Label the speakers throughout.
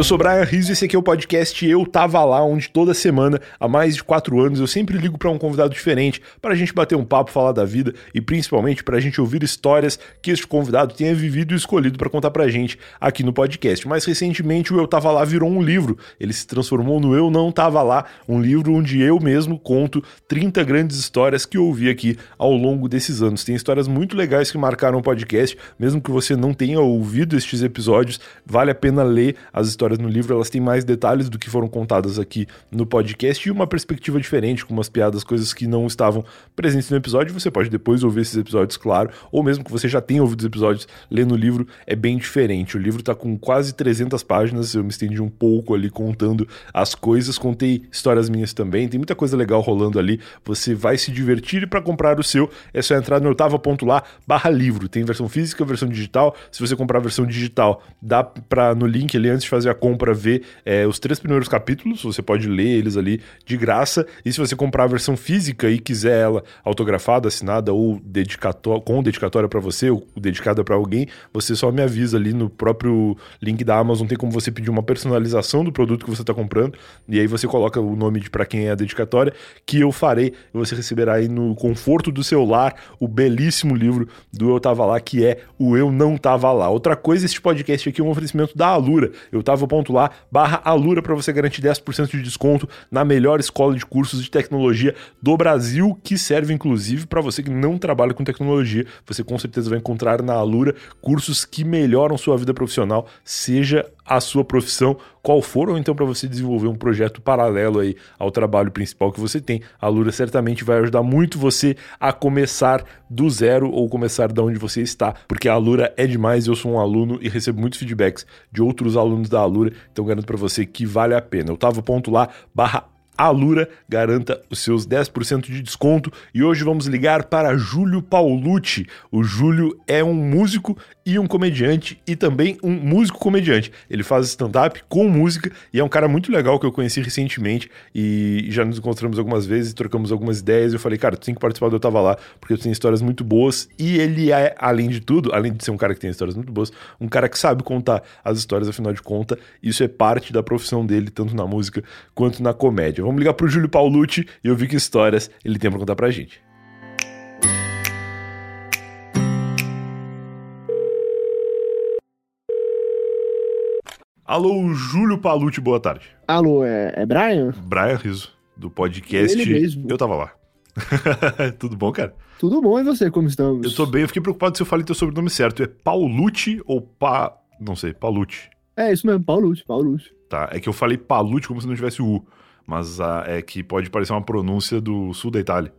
Speaker 1: Eu sou Brian Rizzo e esse aqui é o podcast Eu Tava Lá, onde toda semana, há mais de quatro anos, eu sempre ligo para um convidado diferente para a gente bater um papo, falar da vida e principalmente para a gente ouvir histórias que este convidado tenha vivido e escolhido para contar pra gente aqui no podcast. Mais recentemente, o Eu Tava Lá virou um livro. Ele se transformou no Eu Não Tava Lá, um livro onde eu mesmo conto 30 grandes histórias que eu ouvi aqui ao longo desses anos. Tem histórias muito legais que marcaram o podcast, mesmo que você não tenha ouvido estes episódios, vale a pena ler as histórias histórias no livro elas têm mais detalhes do que foram contadas aqui no podcast e uma perspectiva diferente, com umas piadas, coisas que não estavam presentes no episódio. Você pode depois ouvir esses episódios, claro, ou mesmo que você já tenha ouvido os episódios, lendo o livro é bem diferente. O livro está com quase 300 páginas, eu me estendi um pouco ali contando as coisas, contei histórias minhas também, tem muita coisa legal rolando ali. Você vai se divertir e para comprar o seu é só entrar no oitava ponto lá barra livro. Tem versão física, versão digital. Se você comprar a versão digital, dá para no link ali antes de fazer a compra ver é, os três primeiros capítulos, você pode ler eles ali de graça. E se você comprar a versão física e quiser ela autografada, assinada ou dedicatória, com dedicatória para você ou dedicada para alguém, você só me avisa ali no próprio link da Amazon. Tem como você pedir uma personalização do produto que você está comprando e aí você coloca o nome de para quem é a dedicatória, que eu farei e você receberá aí no conforto do seu lar o belíssimo livro do Eu Tava Lá, que é o Eu Não Tava Lá. Outra coisa, este podcast aqui é um oferecimento da Alura. Eu tava lá barra Alura para você garantir 10% de desconto na melhor escola de cursos de tecnologia do Brasil, que serve inclusive para você que não trabalha com tecnologia. Você com certeza vai encontrar na Alura cursos que melhoram sua vida profissional, seja a sua profissão, qual for, ou então para você desenvolver um projeto paralelo aí ao trabalho principal que você tem. A Lura certamente vai ajudar muito você a começar do zero ou começar da onde você está, porque a Lura é demais. Eu sou um aluno e recebo muitos feedbacks de outros alunos da Alura, então garanto para você que vale a pena. Eu tava ponto lá barra Alura, garanta os seus 10% de desconto. E hoje vamos ligar para Júlio Paulucci. O Júlio é um músico e um comediante e também um músico comediante. Ele faz stand-up com música e é um cara muito legal que eu conheci recentemente e já nos encontramos algumas vezes, trocamos algumas ideias. Eu falei, cara, tu tem que participar do Eu Tava Lá, porque tu tem histórias muito boas e ele é, além de tudo, além de ser um cara que tem histórias muito boas, um cara que sabe contar as histórias, afinal de contas, isso é parte da profissão dele, tanto na música quanto na comédia. Vamos ligar pro Júlio Paulucci e ouvir que histórias ele tem pra contar pra gente. Alô, Júlio Palucci, boa tarde.
Speaker 2: Alô, é, é Brian?
Speaker 1: Brian Riso, do podcast
Speaker 2: Ele mesmo.
Speaker 1: Eu Tava Lá. Tudo bom, cara?
Speaker 2: Tudo bom, e você, como estamos?
Speaker 1: Eu tô bem, eu fiquei preocupado se eu falei teu sobrenome certo. É Paulucci ou Pa... não sei, Palucci?
Speaker 2: É, isso mesmo, Paulucci, Paulucci.
Speaker 1: Tá, é que eu falei Palucci como se não tivesse o U, mas ah, é que pode parecer uma pronúncia do sul da Itália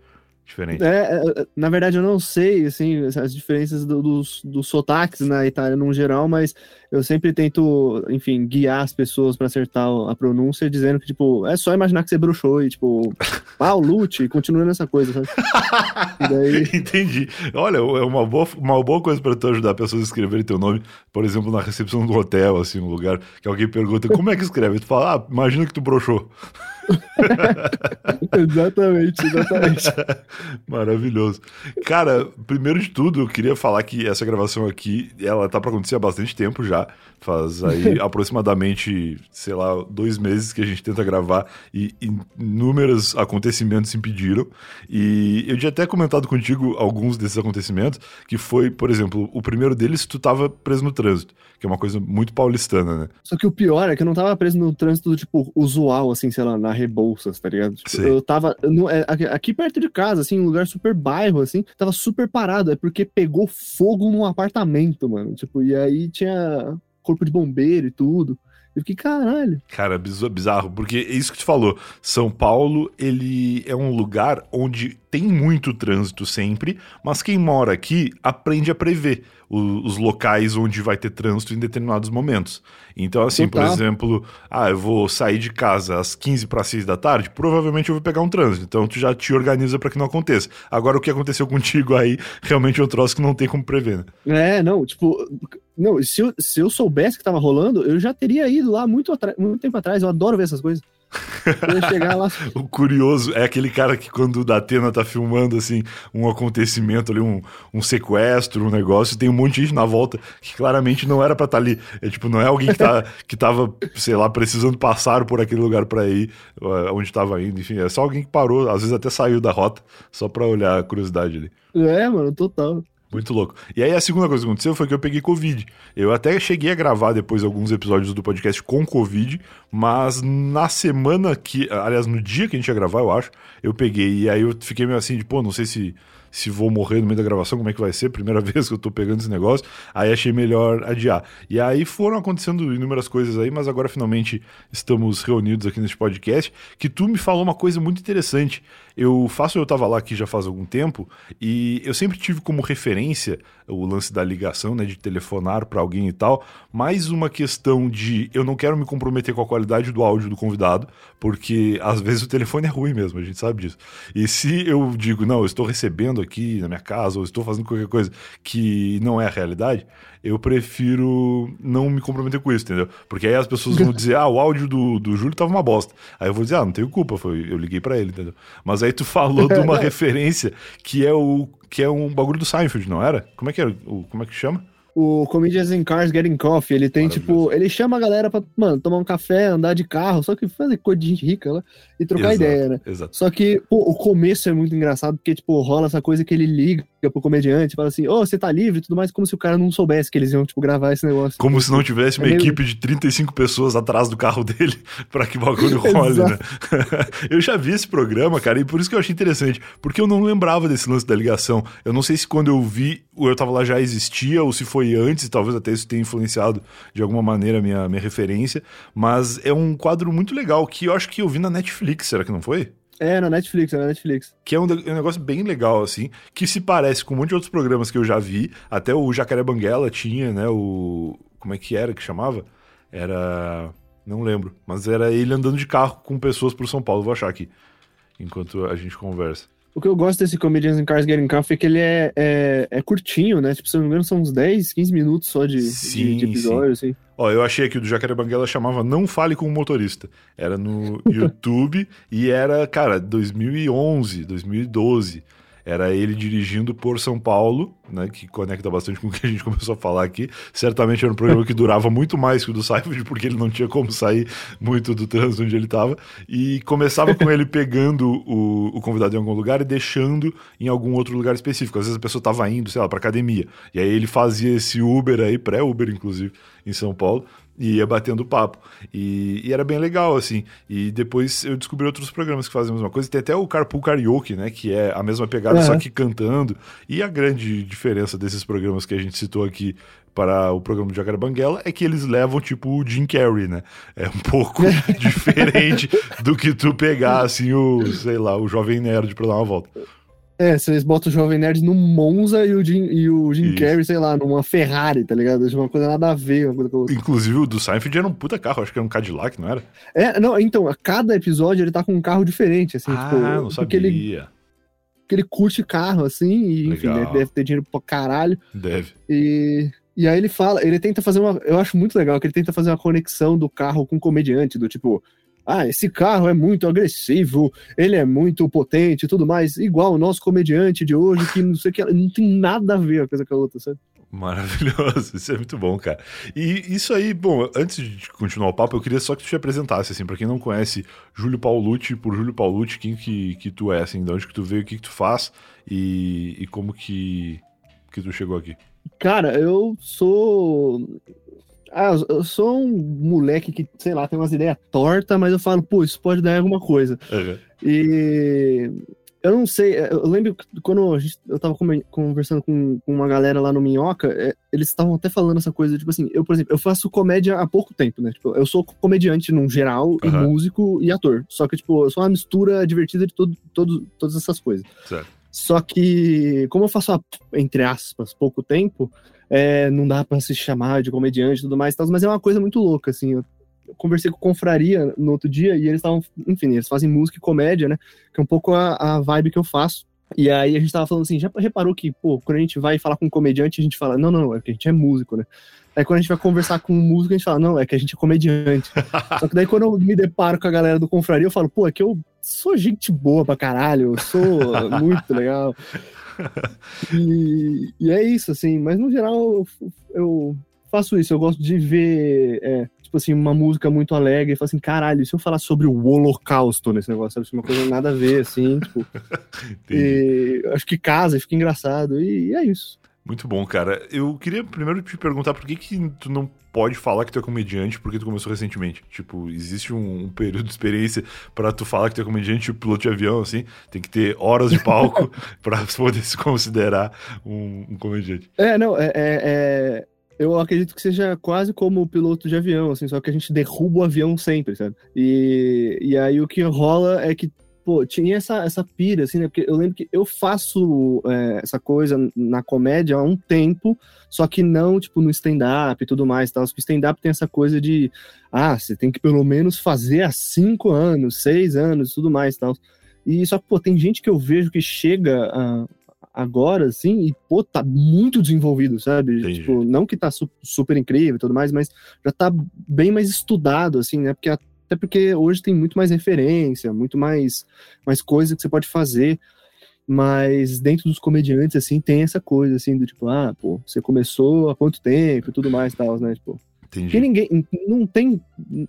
Speaker 1: diferente.
Speaker 2: É, é, na verdade eu não sei, assim, as diferenças do, dos, dos sotaques na Itália no geral, mas eu sempre tento, enfim, guiar as pessoas para acertar a pronúncia, dizendo que, tipo, é só imaginar que você bruxou e, tipo, ah, o Lute, continua nessa coisa, sabe?
Speaker 1: daí... Entendi. Olha, é uma boa, uma boa coisa para tu ajudar pessoas a escreverem teu nome, por exemplo, na recepção do hotel, assim, um lugar que alguém pergunta como é que escreve, tu fala, ah, imagina que tu broxou.
Speaker 2: exatamente, exatamente.
Speaker 1: Maravilhoso. Cara, primeiro de tudo, eu queria falar que essa gravação aqui, ela tá para acontecer há bastante tempo já. Faz aí aproximadamente, sei lá, dois meses que a gente tenta gravar e inúmeros acontecimentos impediram. E eu tinha até comentado contigo alguns desses acontecimentos, que foi, por exemplo, o primeiro deles, tu tava preso no trânsito, que é uma coisa muito paulistana, né?
Speaker 2: Só que o pior é que eu não tava preso no trânsito, tipo, usual, assim, sei lá, na Rebouças, tá ligado? Tipo, eu tava no, é, aqui perto de casa, assim, um lugar super bairro, assim, tava super parado. É porque pegou fogo num apartamento, mano. Tipo, e aí tinha corpo de bombeiro e tudo. Eu fiquei, caralho.
Speaker 1: Cara, bizarro, porque é isso que tu falou. São Paulo, ele é um lugar onde tem muito trânsito sempre, mas quem mora aqui aprende a prever os, locais onde vai ter trânsito em determinados momentos. Então, assim, Total. por exemplo, ah, eu vou sair de casa às 15 para 6 da tarde, provavelmente eu vou pegar um trânsito. Então, tu já te organiza para que não aconteça. Agora, o que aconteceu contigo aí, realmente é um troço que não tem como prever,
Speaker 2: né? É, não, tipo, não, se eu, se eu soubesse que tava rolando, eu já teria ido lá muito, muito tempo atrás. Eu adoro ver essas coisas.
Speaker 1: Lá. o curioso é aquele cara que quando o Datena tá filmando, assim, um acontecimento ali, um, um sequestro, um negócio, tem um monte de gente na volta que claramente não era pra estar tá ali. É tipo, não é alguém que, tá, que tava, sei lá, precisando passar por aquele lugar pra ir, eh, onde tava indo, enfim, é só alguém que parou, às vezes até saiu da rota, só pra olhar a curiosidade ali.
Speaker 2: É, mano, total.
Speaker 1: Muito louco. E aí a segunda coisa que aconteceu foi que eu peguei Covid. Eu até cheguei a gravar depois alguns episódios do podcast com Covid, mas na semana que. Aliás, no dia que a gente ia gravar, eu acho, eu peguei. E aí eu fiquei meio assim, de, pô, não sei se se vou morrer no meio da gravação, como é que vai ser? Primeira vez que eu tô pegando esse negócio. Aí achei melhor adiar. E aí foram acontecendo inúmeras coisas aí, mas agora finalmente estamos reunidos aqui neste podcast. Que tu me falou uma coisa muito interessante. Eu faço Eu Tava Lá aqui já faz algum tempo e eu sempre tive como referência o lance da ligação, né, de telefonar para alguém e tal, mais uma questão de eu não quero me comprometer com a qualidade do áudio do convidado, porque às vezes o telefone é ruim mesmo, a gente sabe disso. E se eu digo, não, eu estou recebendo aqui na minha casa ou estou fazendo qualquer coisa que não é a realidade, eu prefiro não me comprometer com isso, entendeu? Porque aí as pessoas vão dizer, ah, o áudio do, do Júlio tava uma bosta. Aí eu vou dizer, ah, não tenho culpa, foi, eu liguei para ele, entendeu? Mas aí tu falou de uma referência que é o que é um bagulho do Seinfeld, não era? Como é que era? O, como é que chama?
Speaker 2: O Comedians in Cars Getting Coffee, ele tem, tipo, ele chama a galera pra, mano, tomar um café, andar de carro, só que fazer coisa de gente rica lá e trocar exato, ideia, né? Exato. Só que, pô, o começo é muito engraçado, porque, tipo, rola essa coisa que ele liga pro comediante, fala assim, ô, oh, você tá livre e tudo mais, como se o cara não soubesse que eles iam, tipo, gravar esse negócio.
Speaker 1: Como se não tivesse uma é meio... equipe de 35 pessoas atrás do carro dele pra que o bagulho role, né? eu já vi esse programa, cara, e por isso que eu achei interessante, porque eu não lembrava desse lance da ligação. Eu não sei se quando eu vi, o Eu Tava Lá já existia, ou se foi antes, talvez até isso tenha influenciado de alguma maneira a minha, minha referência, mas é um quadro muito legal que eu acho que eu vi na Netflix, será que não foi?
Speaker 2: É, na Netflix, é na Netflix.
Speaker 1: Que é um, um, negócio bem legal, assim, que se parece com um monte de outros programas que eu já vi. Até o Jacaré Banguela tinha, né? O. Como é que era que chamava? Era. Não lembro. Mas era ele andando de carro com pessoas por São Paulo. Vou achar aqui. Enquanto a gente conversa.
Speaker 2: O que eu gosto desse Comedians in Cars Getting Coffee é que ele é, é, é, curtinho, né? Tipo, se não me engano, são uns 10, 15 minutos só de, sim, de, de episódio, sim. assim.
Speaker 1: Ó, eu achei que o do Jacaré Banguela chamava Não Fale com o Motorista. Era no YouTube e era, cara, 2011, 2012. Era ele dirigindo por São Paulo, né, que conecta bastante com o que a gente começou a falar aqui. Certamente era um programa que durava muito mais que o do Seinfeld, porque ele não tinha como sair muito do trânsito onde ele estava. E começava com ele pegando o, o, convidado em algum lugar e deixando em algum outro lugar específico. Às vezes a pessoa estava indo, sei lá, para academia. E aí ele fazia esse Uber aí, pré-Uber inclusive, em São Paulo, e ia batendo papo. E, e, era bem legal, assim. E depois eu descobri outros programas que fazem a mesma coisa. Tem até o Carpool Karaoke, né? Que é a mesma pegada, uhum. só que cantando. E a grande diferença desses programas que a gente citou aqui para o programa do Jacaré Banguela é que eles levam tipo o Jim Carrey, né? É um pouco diferente do que tu pegar, assim, o, sei lá, o Jovem Nerd para dar uma volta.
Speaker 2: É, vocês botam o Jovem Nerd no Monza e o Jim, e o Jim Carrey, sei lá, numa Ferrari, tá ligado? Uma coisa nada a ver. Uma coisa com
Speaker 1: outra. Inclusive o do Seinfeld era um puta carro, acho que era um Cadillac, não era?
Speaker 2: É, não, então, a cada episódio ele tá com um carro diferente, assim.
Speaker 1: Ah, tipo, não sabia.
Speaker 2: Ele, porque ele curte carro, assim, e enfim, né, deve ter dinheiro pra caralho.
Speaker 1: Deve.
Speaker 2: E, e aí ele fala, ele tenta fazer uma. Eu acho muito legal que ele tenta fazer uma conexão do carro com o comediante, do tipo ah, esse carro é muito agressivo, ele é muito potente e tudo mais, igual o nosso comediante de hoje, que não sei que, não tem nada a ver uma coisa com a outra, sabe?
Speaker 1: Maravilhoso, isso é muito bom, cara. E isso aí, bom, antes de continuar o papo, eu queria só que tu te apresentasse, assim, pra quem não conhece Júlio Paulucci, por Júlio Paulucci, quem que, que tu é, assim, de onde que tu veio, o que que tu faz e, e como que, que tu chegou aqui.
Speaker 2: Cara, eu sou ah, eu sou um moleque que, sei lá, tem umas ideias tortas, mas eu falo, pô, isso pode dar alguma coisa. Uhum. E eu não sei, eu lembro quando gente, eu tava conversando com, com, uma galera lá no Minhoca, é, eles estavam até falando essa coisa, tipo assim, eu, por exemplo, eu faço comédia há pouco tempo, né? Tipo, eu sou comediante num geral, uhum. e músico e ator. Só que, tipo, eu sou uma mistura divertida de todo, todo, todas essas coisas. Certo. Só que, como eu faço entre aspas, pouco tempo, é, não dá para se chamar de comediante e tudo mais, mas é uma coisa muito louca, assim. Eu conversei com Confraria no outro dia e eles estavam, enfim, eles fazem música e comédia, né? Que é um pouco a, a vibe que eu faço. E aí a gente tava falando assim, já reparou que, pô, quando a gente vai falar com um comediante, a gente fala, não, não, é porque a gente é músico, né? Aí quando a gente vai conversar com um músico, a gente fala, não, é que a gente é comediante. Só que daí quando eu me deparo com a galera do Confraria, eu falo, pô, é que eu sou gente boa pra caralho, eu sou muito legal. E, e, é isso, assim, mas no geral eu, eu faço isso, eu gosto de ver, é, tipo assim, uma música muito alegre e falo assim, caralho, se eu falar sobre o holocausto nesse negócio, sabe? Assim, uma coisa nada a ver, assim, tipo. e, acho que casa, fica engraçado, e, e é isso.
Speaker 1: Muito bom, cara. Eu queria primeiro te perguntar por que, que tu não pode falar que tu é comediante porque tu começou recentemente. Tipo, existe um, um período de experiência para tu falar que tu é comediante, tipo piloto de avião, assim. Tem que ter horas de palco para poder se considerar um, um, comediante.
Speaker 2: É, não, é, é, é, Eu acredito que seja quase como o piloto de avião, assim, só que a gente derruba o avião sempre, sabe? E, e aí o que rola é que pô, tinha essa, essa pira, assim, né? Porque eu lembro que eu faço é, essa coisa na comédia há um tempo, só que não, tipo, no stand-up e tudo mais, tal. O stand-up tem essa coisa de, ah, você tem que pelo menos fazer há cinco anos, seis anos, tudo mais, tal. E só que, pô, tem gente que eu vejo que chega a, agora, assim, e, pô, tá muito desenvolvido, sabe? Entendi. Tipo, não que tá su super incrível e tudo mais, mas já tá bem mais estudado, assim, né? Porque a até porque hoje tem muito mais referência, muito mais, mais coisa que você pode fazer. Mas dentro dos comediantes, assim, tem essa coisa, assim, do tipo, ah, pô, você começou há quanto tempo e tudo mais e tal, né? Tipo, Entendi. Porque ninguém, não tem,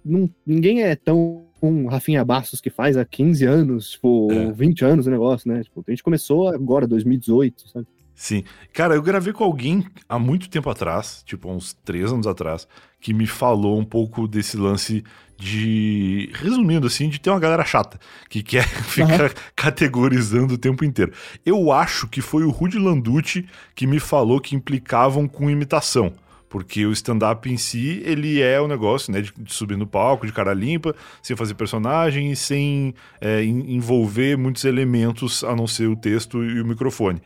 Speaker 2: não, ninguém é tão um Rafinha Bastos que faz há 15 anos, tipo, é. 20 anos o negócio, né? Tipo, a gente começou agora, 2018, sabe?
Speaker 1: Sim. Cara, eu gravei com alguém há muito tempo atrás, tipo, uns três anos atrás, que me falou um pouco desse lance de. Resumindo, assim, de ter uma galera chata, que quer ficar uhum. categorizando o tempo inteiro. Eu acho que foi o Rudy Landucci que me falou que implicavam com imitação. Porque o stand-up em si, ele é o um negócio, né, de, de, subir no palco, de cara limpa, sem fazer personagem e sem é, envolver muitos elementos a não ser o texto e o microfone.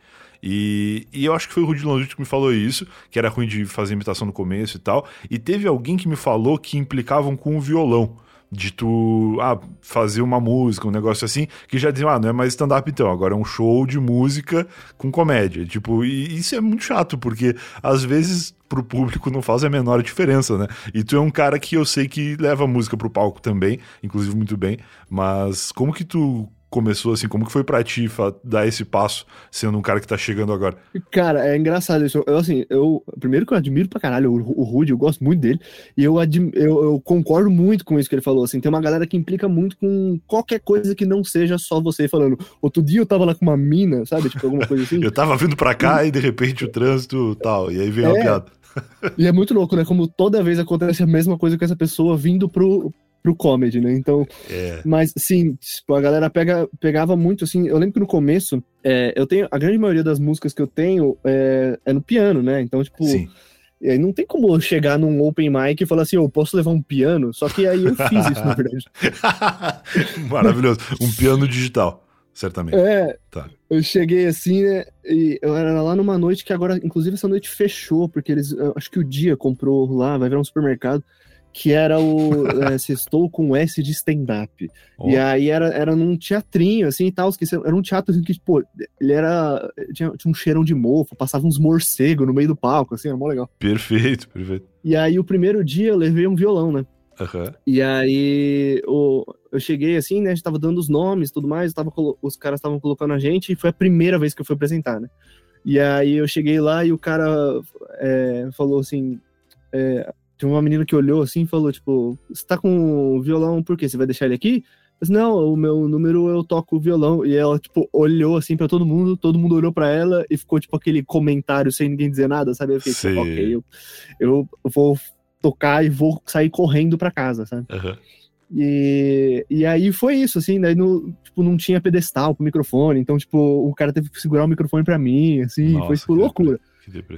Speaker 1: E, e eu acho que foi o Rudy Landucci que me falou isso, que era ruim de fazer imitação no começo e tal. E teve alguém que me falou que implicavam com o violão de tu ah, fazer uma música, um negócio assim, que já diziam, ah, não é mais stand-up então, agora é um show de música com comédia. Tipo, e isso é muito chato, porque às vezes pro público não faz a menor diferença, né? E tu é um cara que eu sei que leva música pro palco também, inclusive muito bem, mas como que tu começou assim? Como que foi pra ti dar esse passo, sendo um cara que tá chegando agora?
Speaker 2: Cara, é engraçado isso. Eu, assim, eu. Primeiro que eu admiro pra caralho o, o Rudy, eu gosto muito dele. E eu, admi, eu, eu, concordo muito com isso que ele falou. Assim, tem uma galera que implica muito com qualquer coisa que não seja só você falando. Outro dia eu tava lá com uma mina, sabe? Tipo, alguma coisa assim.
Speaker 1: eu tava vindo pra cá e de repente o trânsito tal. E aí veio é, a piada.
Speaker 2: E é muito louco, né? Como toda vez acontece a mesma coisa com essa pessoa vindo pro, pro comedy, né? Então, é. mas sim, tipo, a galera pega, pegava muito assim. Eu lembro que no começo, é, eu tenho a grande maioria das músicas que eu tenho é, é no piano, né? Então, tipo, sim. não tem como chegar num open mic e falar assim, eu oh, posso levar um piano? Só que aí eu fiz isso, na verdade.
Speaker 1: Maravilhoso. Um piano digital, certamente.
Speaker 2: É. Tá. Eu cheguei assim, né? E eu era lá numa noite que agora, inclusive, essa noite fechou, porque eles. Acho que o dia comprou lá, vai virar um supermercado que era o é, Sextou com S de stand-up. Oh. E aí era, era num teatrinho, assim, e tal, que era um teatro assim, que, pô, ele era... Tinha, tinha um cheirão de mofo, passava uns morcegos no meio do palco, assim, era mó legal.
Speaker 1: Perfeito, perfeito.
Speaker 2: E aí o primeiro dia eu levei um violão, né?
Speaker 1: Uhum.
Speaker 2: E aí o, eu cheguei assim, né? A gente tava dando os nomes e tudo mais, tava, os caras estavam colocando a gente, e foi a primeira vez que eu fui apresentar, né? E aí eu cheguei lá e o cara é, falou assim: é, tinha uma menina que olhou assim e falou, tipo, você tá com violão por quê? Você vai deixar ele aqui? Mas não, o meu número eu toco violão. E ela, tipo, olhou assim para todo mundo, todo mundo olhou para ela e ficou, tipo, aquele comentário sem ninguém dizer nada, sabe? Eu fiquei, tipo, ok, eu, eu vou tocar e vou sair correndo para casa, sabe? Uhum. E, e aí foi isso, assim, daí no, tipo, não tinha pedestal pro microfone, então, tipo, o cara teve que segurar o microfone para mim, assim, Nossa, foi, tipo, loucura.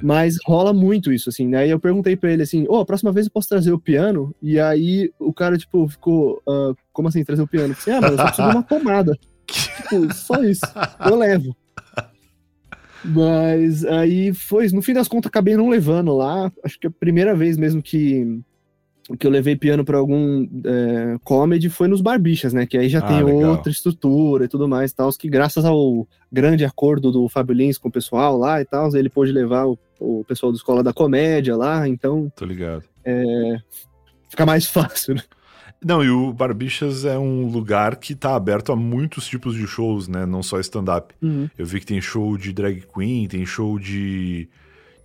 Speaker 2: Mas rola muito isso, assim. Aí eu perguntei pra ele assim: Ô, oh, a próxima vez eu posso trazer o piano? E aí o cara, tipo, ficou: uh, Como assim trazer o piano? Eu falei, ah, mas eu só preciso de uma tomada. tipo, só isso. Eu levo. Mas aí foi, no fim das contas, acabei não levando lá. Acho que é a primeira vez mesmo que, que eu levei piano para algum é, comedy foi nos Barbichas, né? Que aí já ah, tem legal. outra estrutura e tudo mais, tal, que graças ao grande acordo do Fábio Lins com o pessoal lá e tal, ele pôde levar o, o pessoal da Escola da Comédia lá, então...
Speaker 1: Tô ligado.
Speaker 2: É, fica mais fácil, né?
Speaker 1: Não, e o Barbichas é um lugar que tá aberto a muitos tipos de shows, né? Não só stand-up. Uhum. Eu vi que tem show de drag queen, tem show de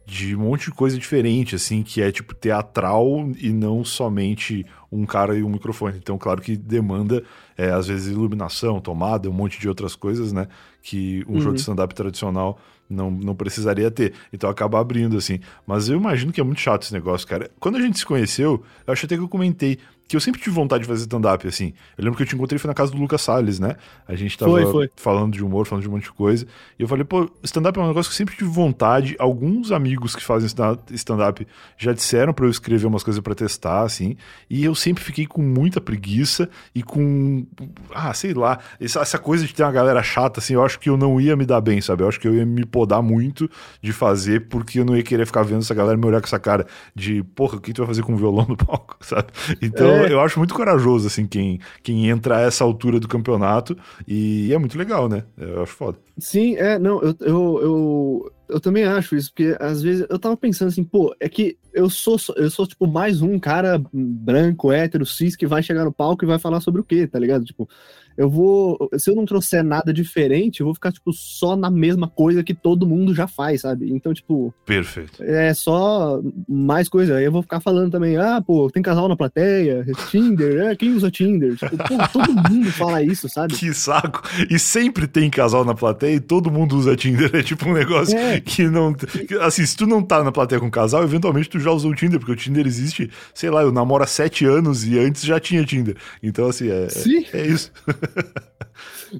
Speaker 1: de um monte de coisa diferente, assim, que é tipo teatral e não somente um cara e um microfone. Então, claro que demanda, é, às vezes, iluminação, tomada, um monte de outras coisas, né? Que um uhum. show de stand-up tradicional não, não precisaria ter. Então acaba abrindo, assim. Mas eu imagino que é muito chato esse negócio, cara. Quando a gente se conheceu, eu acho até que eu comentei que eu sempre tive vontade de fazer stand-up, assim. Eu lembro que eu te encontrei foi na casa do Lucas Salles, né? A gente tava foi, foi. falando de humor, falando de um monte de coisa. E eu falei, pô, stand-up é um negócio que eu sempre tive vontade. Alguns amigos que fazem stand-up já disseram para eu escrever umas coisas para testar, assim. E eu sempre fiquei com muita preguiça e com. Ah, sei lá. Essa, coisa de ter uma galera chata, assim, eu acho que eu não ia me dar bem, sabe? Eu acho que eu ia me podar muito de fazer, porque eu não ia querer ficar vendo essa galera me olhar com essa cara de, porra, o que tu vai fazer com o violão no palco, sabe? Então. É. Eu, acho muito corajoso, assim, quem, quem entra a essa altura do campeonato. E é muito legal, né? Eu acho foda.
Speaker 2: Sim, é, não, eu, eu, eu, eu também acho isso, porque às vezes eu tava pensando assim, pô, é que eu sou, eu sou tipo mais um cara branco, hétero, cis que vai chegar no palco e vai falar sobre o quê, tá ligado? Tipo, eu vou. Se eu não trouxer nada diferente, eu vou ficar, tipo, só na mesma coisa que todo mundo já faz, sabe? Então, tipo.
Speaker 1: Perfeito.
Speaker 2: É só mais coisa. Aí eu vou ficar falando também, ah, pô, tem casal na plateia, Tinder, é, quem usa Tinder? Tipo, pô, todo mundo fala isso, sabe?
Speaker 1: Que saco. E sempre tem casal na plateia e todo mundo usa Tinder. É tipo um negócio é. que não. Assim, se tu não tá na plateia com casal, eventualmente tu já usou o Tinder, porque o Tinder existe, sei lá, eu namoro há sete anos e antes já tinha Tinder. Então, assim, é,
Speaker 2: Sim.
Speaker 1: é, é isso.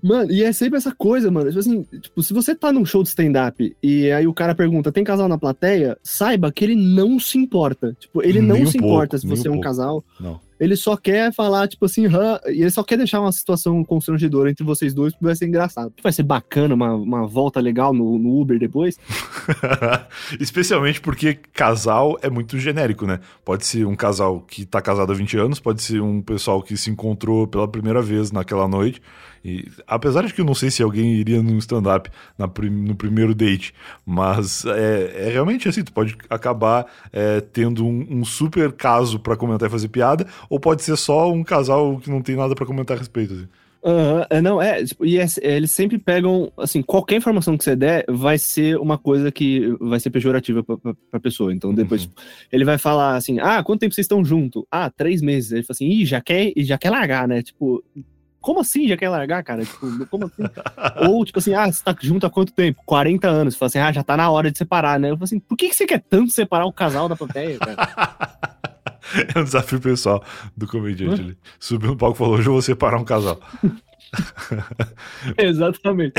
Speaker 2: Mano, e é sempre essa coisa, mano. Tipo assim, tipo, se você tá num show de stand-up e aí o cara pergunta, tem casal na plateia? Saiba que ele não se importa. Tipo, ele nem não um se pouco, importa se você é um pouco. casal.
Speaker 1: Não.
Speaker 2: Ele só quer falar, tipo assim, e ele só quer deixar uma situação constrangedora entre vocês dois, porque vai ser engraçado. Vai ser bacana, uma, uma volta legal no, no Uber depois.
Speaker 1: Especialmente porque casal é muito genérico, né? Pode ser um casal que tá casado há 20 anos, pode ser um pessoal que se encontrou pela primeira vez naquela noite. E, apesar de que eu não sei se alguém iria num stand-up no primeiro date, mas é, é, realmente assim, tu pode acabar é, tendo um, um, super caso para comentar e fazer piada, ou pode ser só um casal que não tem nada para comentar a respeito. Assim.
Speaker 2: Uhum, não, é, tipo, e é, eles sempre pegam, assim, qualquer informação que você der vai ser uma coisa que vai ser pejorativa pra, pra, pra pessoa. Então, depois, uhum. tipo, ele vai falar assim, ah, quanto tempo vocês estão juntos? Ah, três meses. Ele fala assim, ih, já quer, já quer largar, né? Tipo, como assim já quer largar, cara? Tipo, como assim? Ou, tipo assim, ah, você tá junto há quanto tempo? 40 anos. Você fala assim, ah, já tá na hora de separar, né? Eu falo assim, por que, que você quer tanto separar o casal da plateia, cara?
Speaker 1: é um desafio pessoal do comediante. Ele subiu no palco e falou: hoje eu vou separar um casal.
Speaker 2: Exatamente.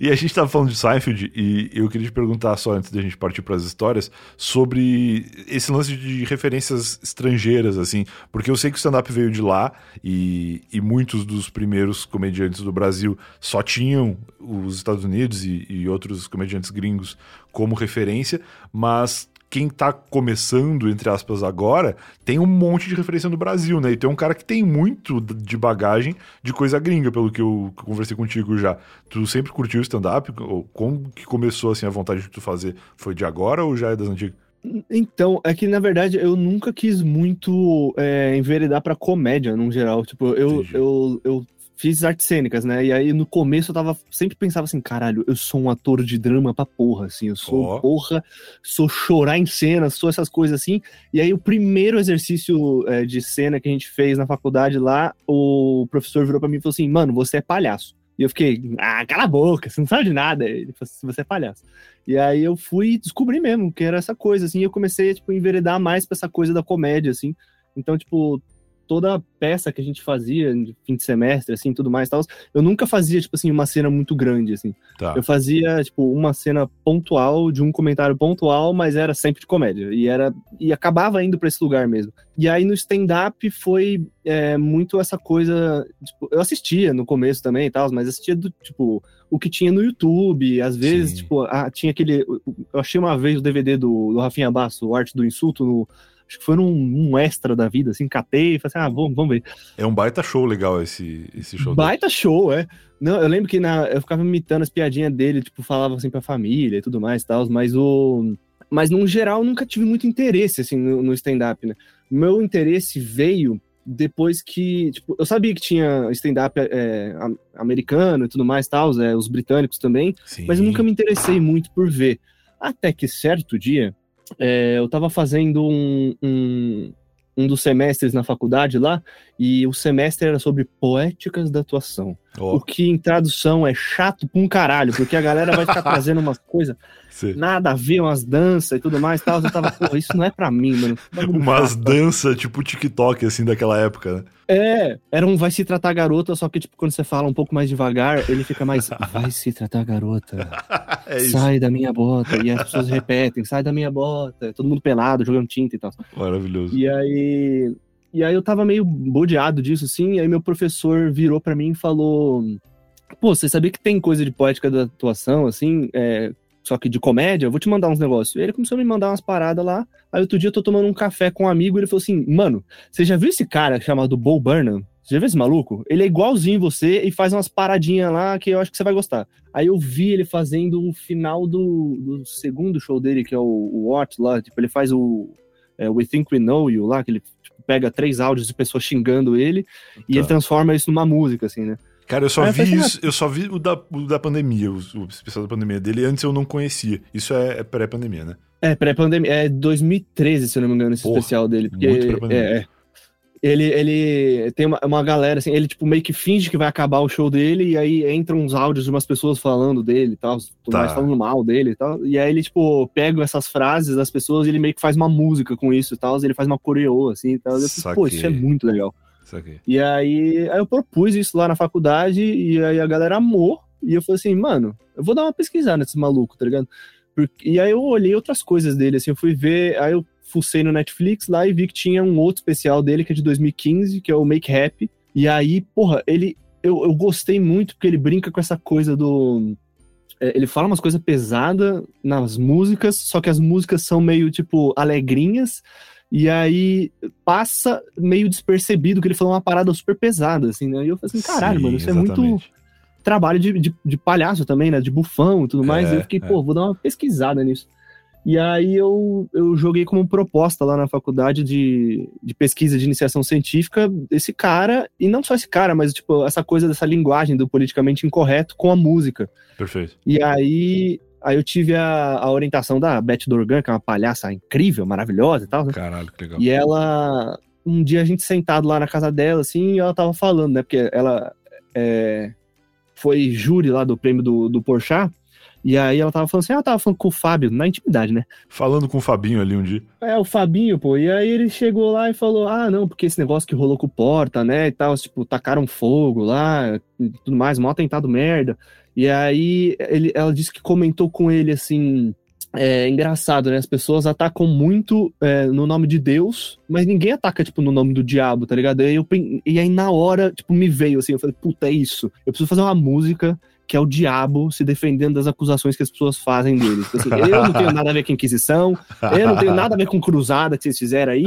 Speaker 1: e a gente estava falando de Seinfeld e eu queria te perguntar só antes da gente partir para as histórias sobre esse lance de referências estrangeiras, assim, porque eu sei que o stand-up veio de lá e, e muitos dos primeiros comediantes do Brasil só tinham os Estados Unidos e, e outros comediantes gringos como referência, mas quem tá começando, entre aspas, agora, tem um monte de referência no Brasil, né? E tem um cara que tem muito de bagagem de coisa gringa, pelo que eu conversei contigo já. Tu sempre curtiu stand-up? Como que começou, assim, a vontade de tu fazer? Foi de agora ou já é das antigas?
Speaker 2: Então, é que na verdade eu nunca quis muito é, enveredar pra comédia, no geral. Tipo, eu, eu, eu fiz artes cênicas, né? E aí no começo eu tava sempre pensava assim, caralho, eu sou um ator de drama pra porra, assim, eu sou oh. porra, sou chorar em cena, sou essas coisas assim. E aí o primeiro exercício é, de cena que a gente fez na faculdade lá, o professor virou para mim e falou assim, mano, você é palhaço. E eu fiquei, ah, cala a boca, você não sabe de nada. Ele falou assim, você é palhaço. E aí eu fui descobrir mesmo que era essa coisa, assim, e eu comecei a, tipo, enveredar mais pra essa coisa da comédia, assim. Então, tipo, toda peça que a gente fazia de fim de semestre, assim, tudo mais tal, eu nunca fazia, tipo assim, uma cena muito grande, assim. Tá. Eu fazia, tipo, uma cena pontual, de um comentário pontual, mas era sempre de comédia. E era e acabava indo para esse lugar mesmo. E aí no stand-up foi é, muito essa coisa. Tipo, eu assistia no começo também e tal, mas assistia do tipo o que tinha no YouTube. Às vezes, Sim. tipo, ah, tinha aquele. Eu achei uma vez o DVD do, do Rafinha Basso, o Arte do Insulto, no Acho que foi um, um extra da vida, assim, catei e falei assim, ah, vamos, vamos ver.
Speaker 1: É um baita show legal esse, esse show.
Speaker 2: Baita dele. show, é. Não, eu lembro que na, eu ficava imitando as piadinhas dele, tipo, falava assim pra família e tudo mais e tal, mas o. Mas, no geral, nunca tive muito interesse, assim, no, no stand-up, né? Meu interesse veio depois que, tipo, eu sabia que tinha stand-up é, americano e tudo mais, tal, é, os britânicos também, Sim. mas eu nunca me interessei muito por ver. Até que certo dia, é, eu tava fazendo um, um, um, dos semestres na faculdade lá, e o semestre era sobre poéticas da atuação. Oh. O que em tradução é chato pra um caralho, porque a galera vai ficar trazendo umas coisas nada a ver, umas danças e tudo mais. Tal. Eu tava, pô, isso não é pra mim, mano.
Speaker 1: Umas danças tipo TikTok, assim, daquela época, né?
Speaker 2: É, era um vai se tratar garota, só que, tipo, quando você fala um pouco mais devagar, ele fica mais vai se tratar garota. é sai da minha bota. E as pessoas repetem, sai da minha bota. Todo mundo pelado, jogando tinta e tal.
Speaker 1: Maravilhoso.
Speaker 2: E aí. E aí eu tava meio bodeado disso, assim, e aí meu professor virou para mim e falou: Pô, você sabia que tem coisa de poética da atuação, assim, é, só que de comédia, eu vou te mandar uns negócios. E ele começou a me mandar umas paradas lá. Aí outro dia eu tô tomando um café com um amigo e ele falou assim: Mano, você já viu esse cara chamado Bo Burnham? Você já viu esse maluco? Ele é igualzinho você e faz umas paradinhas lá que eu acho que você vai gostar. Aí eu vi ele fazendo um final do, do segundo show dele, que é o, o What lá. Tipo, ele faz o é, We Think We Know You lá, que ele pega três áudios de pessoas xingando ele tá. e ele transforma isso numa música, assim, né?
Speaker 1: Cara, eu só vi isso, eu só vi o da, o da pandemia, o, o especial da pandemia dele, antes eu não conhecia. Isso é, é pré-pandemia, né?
Speaker 2: É, pré-pandemia. É 2013, se eu não me engano, esse Porra, especial dele. Porque, muito pré-pandemia. É, é. Ele, ele tem uma, uma galera, assim, ele tipo meio que finge que vai acabar o show dele, e aí entram uns áudios de umas pessoas falando dele e tal, tá. mais falando mal dele e tal. E aí ele, tipo, pega essas frases das pessoas e ele meio que faz uma música com isso e tal, ele faz uma coreô, assim e tal. Eu fico, pô, isso é muito legal. E aí, aí eu propus isso lá na faculdade e aí a galera amou. E eu falei assim, mano, eu vou dar uma pesquisada nesse maluco, tá ligado? Porque, e aí eu olhei outras coisas dele, assim, eu fui ver, aí eu fucei no Netflix lá e vi que tinha um outro especial dele, que é de 2015, que é o Make Happy. E aí, porra, ele. Eu, eu gostei muito porque ele brinca com essa coisa do. É, ele fala umas coisas pesadas nas músicas, só que as músicas são meio, tipo, alegrinhas. E aí passa meio despercebido que ele falou uma parada super pesada, assim, né? E eu falei assim, caralho, Sim, mano, isso exatamente. é muito trabalho de, de, de, palhaço também, né? De bufão e tudo mais. É, e eu fiquei, é. pô, vou dar uma pesquisada nisso. E aí eu, eu joguei como proposta lá na faculdade de, de pesquisa de iniciação científica esse cara, e não só esse cara, mas tipo, essa coisa dessa linguagem do politicamente incorreto com a música.
Speaker 1: Perfeito.
Speaker 2: E aí Aí eu tive a, a orientação da Beth Dorgan, que é uma palhaça incrível, maravilhosa e tal. Né?
Speaker 1: Caralho, que legal.
Speaker 2: E ela, um dia a gente sentado lá na casa dela, assim, e ela tava falando, né? Porque ela é, foi júri lá do prêmio do, do Porchat. E aí ela tava falando assim, ela tava falando com o Fábio, na intimidade, né?
Speaker 1: Falando com o Fabinho ali um dia.
Speaker 2: É, o Fabinho, pô. E aí ele chegou lá e falou, ah, não, porque esse negócio que rolou com o Porta, né, e tal, tipo, tacaram fogo lá, tudo mais, mó tentado merda. E aí ele, ela disse que comentou com ele assim. É engraçado, né? As pessoas atacam muito é, no nome de Deus, mas ninguém ataca, tipo, no nome do diabo, tá ligado? E aí, eu, e aí, na hora, tipo, me veio assim, eu falei, puta, é isso. Eu preciso fazer uma música que é o diabo se defendendo das acusações que as pessoas fazem dele. Então, assim, eu não tenho nada a ver com Inquisição, eu não tenho nada a ver com cruzada que vocês fizeram aí,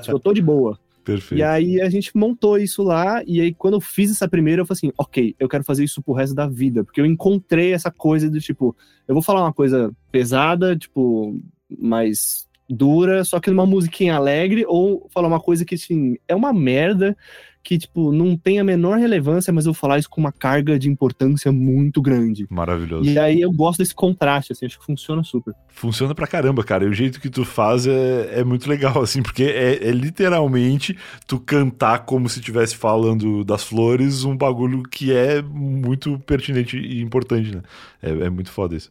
Speaker 2: tipo, eu tô de boa.
Speaker 1: Perfeito.
Speaker 2: E aí a gente montou isso lá, e aí quando eu fiz essa primeira, eu falei assim, ok, eu quero fazer isso pro resto da vida, porque eu encontrei essa coisa do tipo, eu vou falar uma coisa pesada, tipo, mais dura, só que numa musiquinha alegre, ou falar uma coisa que, assim, é uma merda, que, tipo, não tem a menor relevância, mas eu vou falar isso com uma carga de importância muito grande.
Speaker 1: Maravilhoso.
Speaker 2: E aí eu gosto desse contraste, assim, acho que funciona super.
Speaker 1: Funciona pra caramba, cara. E o jeito que tu faz é, é muito legal, assim, porque é, é literalmente tu cantar como se estivesse falando das flores, um bagulho que é muito pertinente e importante, né? É, é muito foda isso.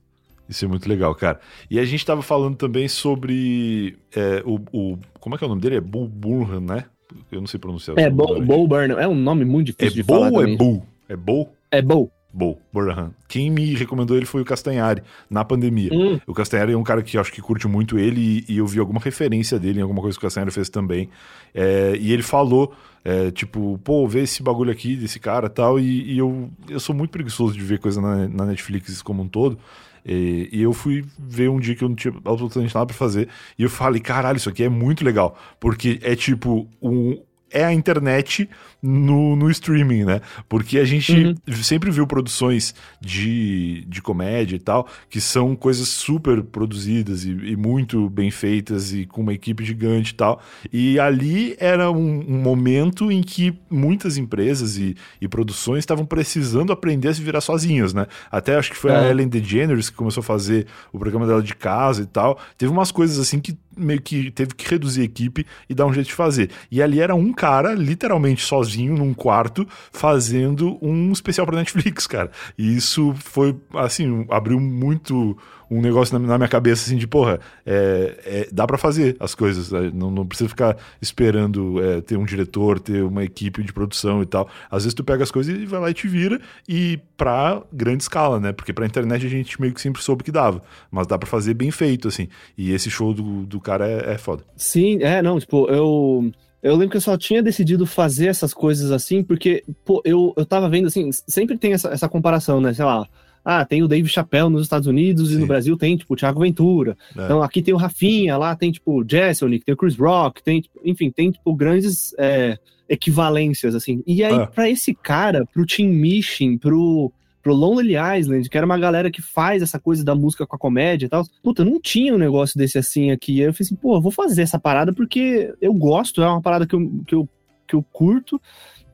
Speaker 1: Isso é muito legal, cara. E a gente tava falando também sobre é, o, o. Como é que é o nome dele? É Bull Burhan, né? Eu não sei pronunciar.
Speaker 2: É, Bo Burnham. É um nome muito difícil
Speaker 1: é
Speaker 2: de falar.
Speaker 1: É Bo ou é Bull? É Bo?
Speaker 2: É Bo.
Speaker 1: Bo Burhan. Quem me recomendou ele foi o Castanhari, na pandemia. Hum. O Castanhari é um cara que acho que curte muito ele e, e, eu vi alguma referência dele em alguma coisa que o Castanhari fez também. É, e ele falou, é, tipo, pô, vê esse bagulho aqui desse cara tal, e, e eu, eu sou muito preguiçoso de ver coisa na, na Netflix como um todo. E, e, eu fui ver um dia que eu não tinha absolutamente nada pra fazer. E eu falei, caralho, isso aqui é muito legal. Porque é tipo um, é a internet no, no streaming, né? Porque a gente uhum. sempre viu produções de, de comédia e tal, que são coisas super produzidas e, e muito bem feitas e com uma equipe gigante e tal. E ali era um, um momento em que muitas empresas e, e produções estavam precisando aprender a se virar sozinhas, né? Até acho que foi é. a Ellen DeGeneres que começou a fazer o programa dela de casa e tal. Teve umas coisas assim que meio que teve que reduzir a equipe e dar um jeito de fazer. E ali era um cara, literalmente sozinho, num quarto, fazendo um especial para Netflix, cara. E isso foi, assim, abriu muito um negócio na, minha cabeça assim de, porra, é, é dá para fazer as coisas, né? não, não precisa ficar esperando é, ter um diretor, ter uma equipe de produção e tal. Às vezes tu pega as coisas e vai lá e te vira, e pra grande escala, né? Porque pra internet a gente meio que sempre soube que dava, mas dá para fazer bem feito, assim. E esse show do, do cara é, é foda.
Speaker 2: Sim, é, não, tipo, eu. Eu lembro que eu só tinha decidido fazer essas coisas assim, porque, pô, eu, eu tava vendo assim, sempre tem essa, essa comparação, né? Sei lá, ah, tem o Dave Chappelle nos Estados Unidos Sim. e no Brasil tem, tipo, o Thiago Ventura. É. Então aqui tem o Rafinha, lá tem, tipo, o Jessonic, tem o Chris Rock, tem, tipo, enfim, tem, tipo, grandes é, equivalências, assim. E aí, é. para esse cara, pro Team Mission, pro, pro Lonely Island, que era uma galera que faz essa coisa da música com a comédia e tal, puta, não tinha um negócio desse assim aqui. Aí eu falei assim, pô, eu vou fazer essa parada porque eu gosto, é uma parada que eu, que eu, que eu curto.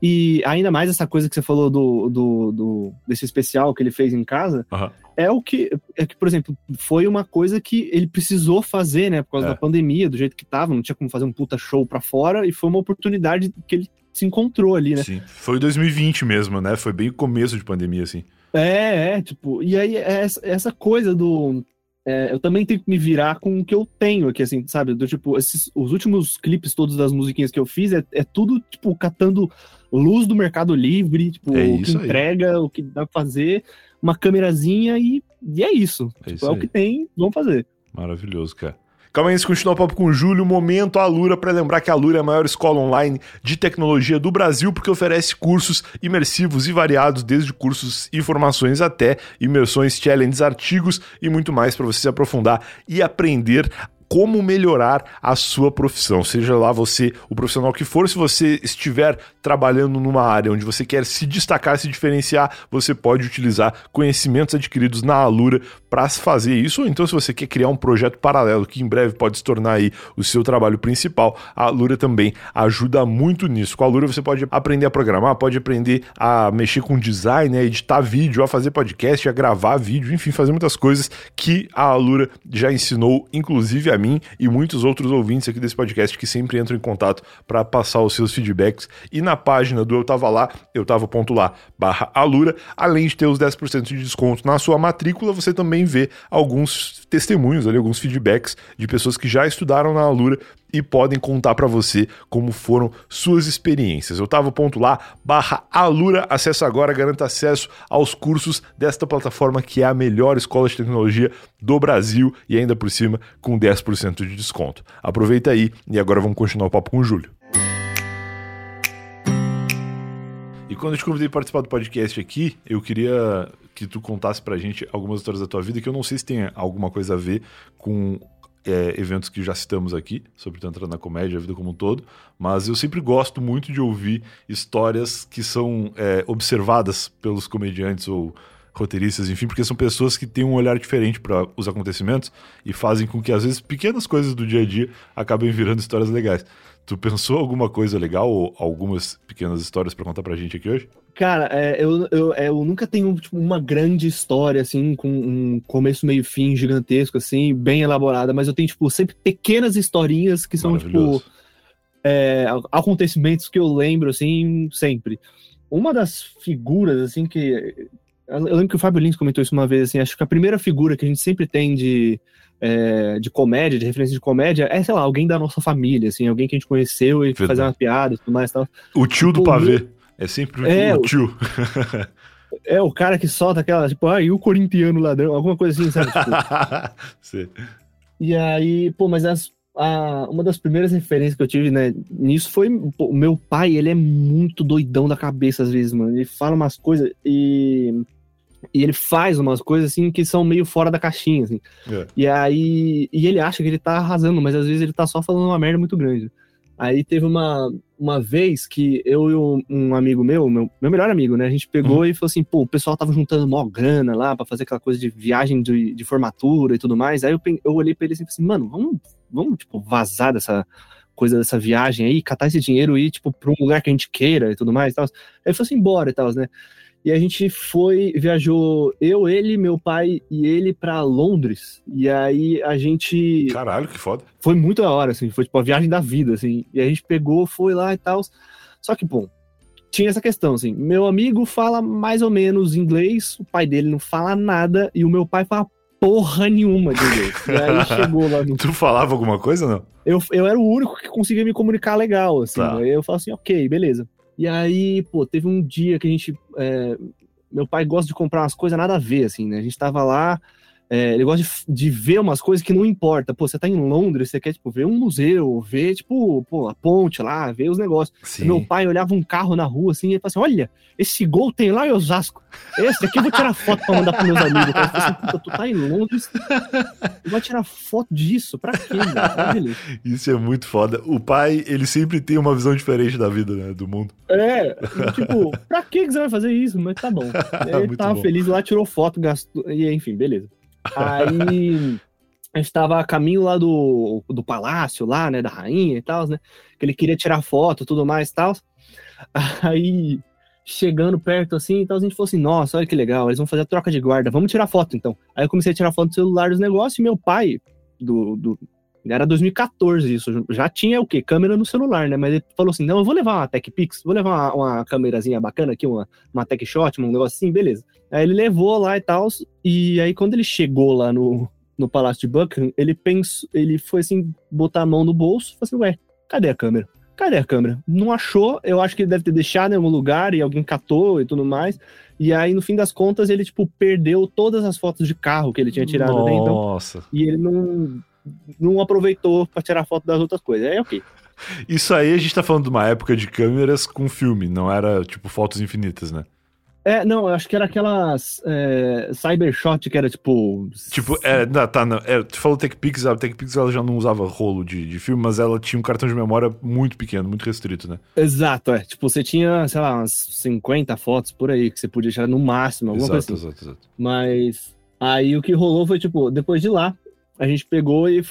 Speaker 2: E ainda mais essa coisa que você falou do, do, do desse especial que ele fez em casa, uhum. é o que, é que, por exemplo, foi uma coisa que ele precisou fazer, né, por causa é. da pandemia, do jeito que tava, não tinha como fazer um puta show pra fora, e foi uma oportunidade que ele se encontrou ali, né? Sim,
Speaker 1: foi 2020 mesmo, né? Foi bem começo de pandemia, assim.
Speaker 2: É, é, tipo, e aí é essa, essa coisa do é, eu também tenho que me virar com o que eu tenho aqui, assim, sabe? Do tipo, esses, os últimos clipes todos das musiquinhas que eu fiz é, é tudo, tipo, catando luz do Mercado Livre, tipo, é o que entrega, aí. o que dá pra fazer, uma câmerazinha e, e é isso. É, tipo, isso é o que tem, vamos fazer.
Speaker 1: Maravilhoso, cara. Calma aí, antes de continuar o papo com o Júlio, momento Alura para lembrar que a Alura é a maior escola online de tecnologia do Brasil, porque oferece cursos imersivos e variados, desde cursos e formações até imersões, challenges, artigos e muito mais para você se aprofundar e aprender como melhorar a sua profissão. Seja lá você o profissional que for, se você estiver trabalhando numa área onde você quer se destacar, se diferenciar, você pode utilizar conhecimentos adquiridos na Alura para fazer isso. Ou então, se você quer criar um projeto paralelo que em breve pode se tornar aí o seu trabalho principal, a Alura também ajuda muito nisso. Com a Alura você pode aprender a programar, pode aprender a mexer com design, a editar vídeo, a fazer podcast, a gravar vídeo, enfim, fazer muitas coisas que a Alura já ensinou, inclusive a mim e muitos outros ouvintes aqui desse podcast que sempre entram em contato para passar os seus feedbacks. E na página do Eu Tava Lá, eu tava ponto lá, barra Alura, além de ter os 10% de desconto na sua matrícula, você também vê alguns testemunhos ali, alguns feedbacks de pessoas que já estudaram na Alura e podem contar para você como foram suas experiências. Eu tava ponto lá, barra Alura, acessa agora, garanta acesso aos cursos desta plataforma que é a melhor escola de tecnologia do Brasil e ainda por cima com 10% de desconto. Aproveita aí e agora vamos continuar o papo com o Júlio. E quando eu te convidei para participar do podcast aqui, eu queria que tu contasse pra gente algumas histórias da tua vida que eu não sei se tem alguma coisa a ver com é, eventos que já citamos aqui, sobre entrando na comédia, a vida como um todo, mas eu sempre gosto muito de ouvir histórias que são é, observadas pelos comediantes ou roteiristas, enfim, porque são pessoas que têm um olhar diferente para os acontecimentos e fazem com que, às vezes, pequenas coisas do dia a dia acabem virando histórias legais. Tu pensou alguma coisa legal ou algumas pequenas histórias para contar pra gente aqui hoje?
Speaker 2: Cara, é, eu, eu, é, eu nunca tenho tipo, uma grande história, assim, com um começo, meio fim gigantesco, assim, bem elaborada, mas eu tenho, tipo, sempre pequenas historinhas que são, tipo, é, acontecimentos que eu lembro, assim, sempre. Uma das figuras, assim, que. Eu lembro que o Fábio Lins comentou isso uma vez, assim, acho que a primeira figura que a gente sempre tem de é, de comédia, de referência de comédia, é, sei lá, alguém da nossa família, assim, alguém que a gente conheceu e fazer uma piada e tudo mais. Tal.
Speaker 1: O tio do pavê. É sempre é, o tio.
Speaker 2: É o cara que solta aquela, tipo, ah, e o corintiano ladrão, alguma coisa assim, sabe? Tipo... e aí, pô, mas as, a, uma das primeiras referências que eu tive, né, nisso foi o meu pai, ele é muito doidão da cabeça às vezes, mano. Ele fala umas coisas e e ele faz umas coisas assim que são meio fora da caixinha, assim. É. E aí. E ele acha que ele tá arrasando, mas às vezes ele tá só falando uma merda muito grande. Aí teve uma, uma vez que eu e um amigo meu, meu, meu melhor amigo, né? A gente pegou uhum. e falou assim, pô, o pessoal tava juntando mó grana lá para fazer aquela coisa de viagem de, de formatura e tudo mais. Aí eu, eu olhei pra ele assim e falei assim, mano, vamos, vamos, tipo, vazar dessa coisa dessa viagem aí, catar esse dinheiro e ir, tipo, pra um lugar que a gente queira e tudo mais e tal. Aí ele falou assim, bora e tal, né? E a gente foi, viajou eu, ele, meu pai e ele para Londres. E aí a gente.
Speaker 1: Caralho, que foda.
Speaker 2: Foi muito da hora, assim. Foi tipo a viagem da vida, assim. E a gente pegou, foi lá e tal. Só que, bom, tinha essa questão, assim. Meu amigo fala mais ou menos inglês, o pai dele não fala nada e o meu pai fala porra nenhuma de inglês. E aí chegou lá no.
Speaker 1: Tu falava alguma coisa não?
Speaker 2: Eu, eu era o único que conseguia me comunicar legal, assim. Tá. Aí eu falo assim, ok, beleza. E aí, pô, teve um dia que a gente. É, meu pai gosta de comprar umas coisas nada a ver, assim, né? A gente tava lá, é, ele gosta de, de, ver umas coisas que não importa. Pô, você tá em Londres, você quer, tipo, ver um museu, ver, tipo, pô, a ponte lá, ver os negócios. Meu pai olhava um carro na rua, assim, e ele falava assim, olha, esse gol tem lá em Osasco. Esse aqui eu vou tirar foto pra mandar pros meus amigos. Eu falei assim, tu tá em Londres, tu vai tirar foto disso? Pra quê, mano?
Speaker 1: Isso é muito foda. O pai, ele sempre tem uma visão diferente da vida, né, do mundo.
Speaker 2: É, tipo, pra que você vai fazer isso? Mas tá bom. Ele tava bom. feliz lá, tirou foto, gastou, e enfim, beleza. Aí a gente tava a caminho lá do, do palácio, lá, né, da rainha e tal, né? Que ele queria tirar foto tudo mais e tal. Aí, chegando perto assim, então a gente falou assim: nossa, olha que legal, eles vão fazer a troca de guarda, vamos tirar foto então. Aí eu comecei a tirar foto do celular dos negócios e meu pai, do, do era 2014 isso, já tinha o quê? Câmera no celular, né? Mas ele falou assim: não, eu vou levar uma Tech Pix, vou levar uma, uma câmerazinha bacana aqui, uma, uma Tech Shot, um negócio assim, beleza. Aí ele levou lá e tal, e aí quando ele chegou lá no, no Palácio de Buckingham, ele pensou, ele foi assim, botar a mão no bolso, falou assim, ué, cadê a câmera? Cadê a câmera? Não achou, eu acho que ele deve ter deixado em algum lugar e alguém catou e tudo mais. E aí, no fim das contas, ele, tipo, perdeu todas as fotos de carro que ele tinha tirado
Speaker 1: Nossa.
Speaker 2: dentro. E ele não, não aproveitou para tirar foto das outras coisas. Aí, ok.
Speaker 1: Isso aí a gente tá falando de uma época de câmeras com filme, não era, tipo, fotos infinitas, né?
Speaker 2: É, não, eu acho que era aquelas é, Cybershot que era tipo.
Speaker 1: Tipo, é, não, tá, não, é, tu falou TechPix, a TechPix ela já não usava rolo de, de filme, mas ela tinha um cartão de memória muito pequeno, muito restrito, né?
Speaker 2: Exato, é. Tipo, você tinha, sei lá, umas 50 fotos por aí que você podia tirar no máximo, alguma exato, coisa assim. Exato, exato. Mas aí o que rolou foi, tipo, depois de lá, a gente pegou e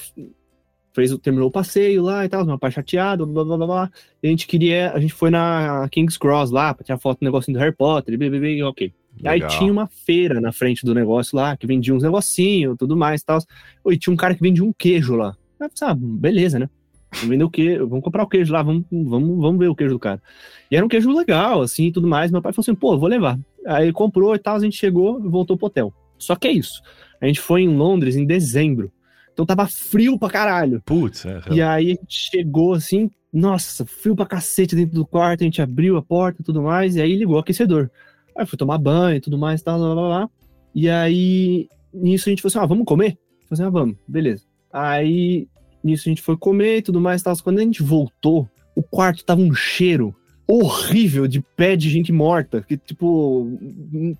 Speaker 2: fez, terminou o passeio lá e tal, meu pai chateado, blá blá blá blá. E a gente queria, a gente foi na King's Cross lá pra tirar foto do negocinho do Harry Potter, e blá, blá, ok. Legal. Aí tinha uma feira na frente do negócio lá, que vendia uns negocinhos, tudo mais e tal. E tinha um cara que vendia um queijo lá. Aí, ah, beleza, né? Vamos vender o queijo, vamos comprar o queijo lá, vamos, vamos, vamos ver o queijo do cara. E era um queijo legal, assim, e tudo mais. Meu pai falou assim, pô, vou levar. Aí ele comprou e tal, a gente chegou e voltou pro hotel. Só que é isso. A gente foi em Londres em dezembro. Então tava frio pra caralho.
Speaker 1: Putz, é.
Speaker 2: E aí a gente chegou assim, nossa, frio pra cacete dentro do quarto, a gente abriu a porta e tudo mais, e aí ligou o aquecedor. Aí fui tomar banho e tudo mais, tal, lá, lá, lá. E aí, nisso a gente falou assim, ah, vamos comer? Falei assim, ah, vamos, beleza. Aí, nisso a gente foi comer e tudo mais, tal. Quando a gente voltou, o quarto tava um cheiro horrível de pé de gente morta, que tipo,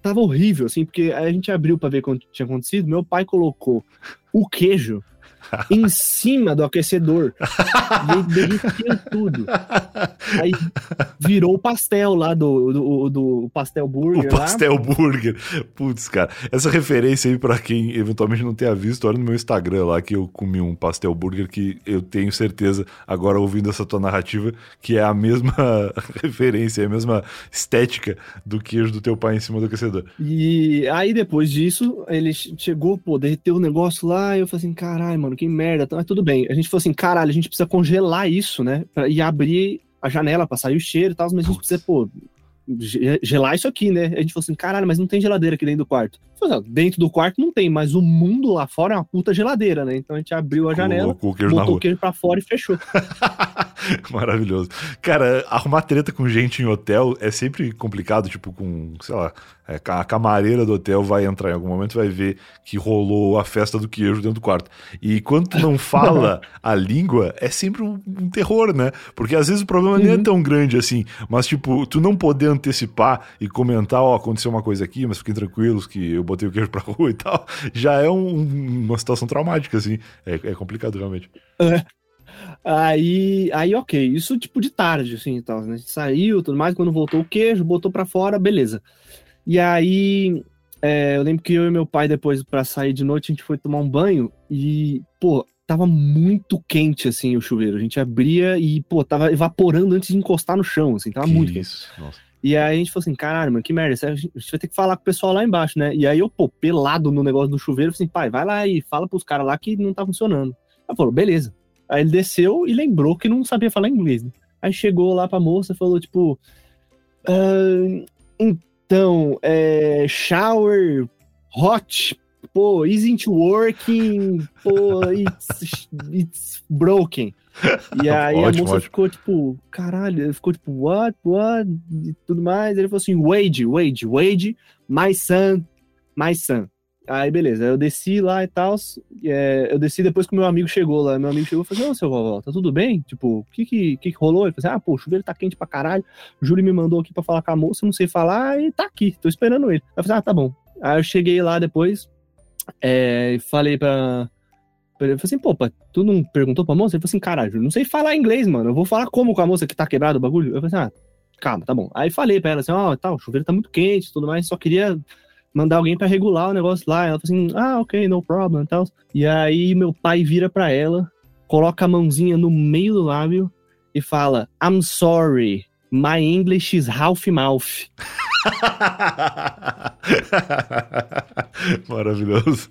Speaker 2: tava horrível assim, porque a gente abriu para ver o que tinha acontecido, meu pai colocou o queijo em cima do aquecedor. e derretia tudo. Aí virou o pastel lá do, do, do pastel burger.
Speaker 1: O pastel lá. burger. Putz, cara. Essa referência aí, pra quem eventualmente não tenha visto, olha no meu Instagram lá que eu comi um pastel burger que eu tenho certeza, agora ouvindo essa tua narrativa, que é a mesma referência, é a mesma estética do queijo do teu pai em cima do aquecedor.
Speaker 2: E aí depois disso, ele chegou, pô, derreteu o negócio lá, e eu falei assim, caralho, mano, que merda, mas tudo bem. A gente falou assim, caralho, a gente precisa congelar isso, né? E abrir a janela pra sair o cheiro e tal, mas a gente precisa, pô, gelar isso aqui, né? A gente falou assim, caralho, mas não tem geladeira aqui dentro do quarto. Dentro do quarto não tem, mas o mundo lá fora é uma puta geladeira, né? Então a gente abriu a janela,
Speaker 1: Colocou o queijo
Speaker 2: botou o queijo pra fora e fechou.
Speaker 1: Maravilhoso. Cara, arrumar treta com gente em hotel é sempre complicado, tipo, com, sei lá, é, a camareira do hotel vai entrar em algum momento vai ver que rolou a festa do queijo dentro do quarto. E quando tu não fala a língua, é sempre um, um terror, né? Porque às vezes o problema nem é
Speaker 2: Uhum.
Speaker 1: tão grande assim, mas tipo, tu não poder antecipar e comentar, ó, aconteceu uma coisa aqui, mas fiquem tranquilos que eu botei o queijo pra rua e tal, já é um- uma situação traumática, assim. É, é complicado, realmente.
Speaker 2: Aí, aí, ok, isso tipo de tarde, assim, tal, né? A gente saiu, tudo mais, quando voltou o queijo, botou pra fora, beleza. E aí, é, eu lembro que eu e meu pai, depois, pra sair de noite, a gente foi tomar um banho e, pô, tava muito quente, assim, o chuveiro. A gente abria e, pô, tava evaporando antes de encostar no chão, assim, tava
Speaker 1: Que
Speaker 2: muito quente.
Speaker 1: isso, nossa.
Speaker 2: E aí a gente falou assim, caralho, mano, que merda, a gente vai ter que falar com o pessoal lá embaixo, né? E aí eu, pô, pelado no negócio do chuveiro, falei assim, pai, vai lá e fala pros caras lá que não tá funcionando. Ela falou, beleza. Aí ele desceu e lembrou que não sabia falar inglês. Né? Aí chegou lá pra moça e falou, tipo, "Ah, então, é, shower, hot, pô, isn't working, pô, it's, it's broken. E aí a
Speaker 1: Ótimo,
Speaker 2: moça
Speaker 1: ótimo.
Speaker 2: ficou tipo, caralho, ficou tipo, what, what, e tudo mais. Ele falou assim, wage, wage, wage, my son, my son. Aí beleza, eu desci lá e tal. é, eu desci depois que o meu amigo chegou lá. Meu amigo chegou e falou assim: Ô seu vovó, tá tudo bem? Tipo, o que que, que que rolou? Ele falou assim: Ah, pô, o chuveiro tá quente pra caralho. O Júlio me mandou aqui pra falar com a moça, não sei falar e tá aqui, tô esperando ele. Aí eu falei: Ah, tá bom. Aí eu cheguei lá depois é, falei pra. ele, falei assim, pô, pai, tu não perguntou pra moça? Ele falou assim, caralho, não sei falar inglês, mano. Eu vou falar como com a moça que tá quebrado o bagulho? Eu falei assim, ah, calma, tá bom. Aí falei pra ela assim, ó, tal, o chuveiro tá muito quente tudo mais, só queria mandar alguém pra regular o negócio lá. Ela falou assim, ah, ok, no problem e tal. E aí meu pai vira pra ela, coloca a mãozinha no meio do lábio e fala, I'm sorry, my English is half mouth.
Speaker 1: Maravilhoso.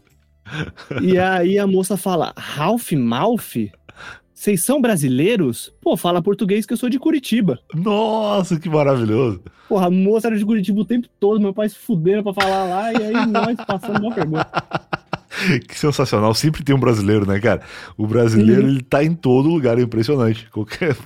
Speaker 2: E aí a moça fala, half mouth? Vocês são brasileiros? Pô, fala português que eu sou de Curitiba.
Speaker 1: Nossa, que maravilhoso.
Speaker 2: Porra, a moça era de Curitiba o tempo todo, meu pai se fudendo pra falar lá, e aí nós passando uma pergunta.
Speaker 1: Que sensacional. Sempre tem um brasileiro, né, cara? O brasileiro,
Speaker 2: Uhum.
Speaker 1: ele tá em todo lugar, é impressionante. Qualquer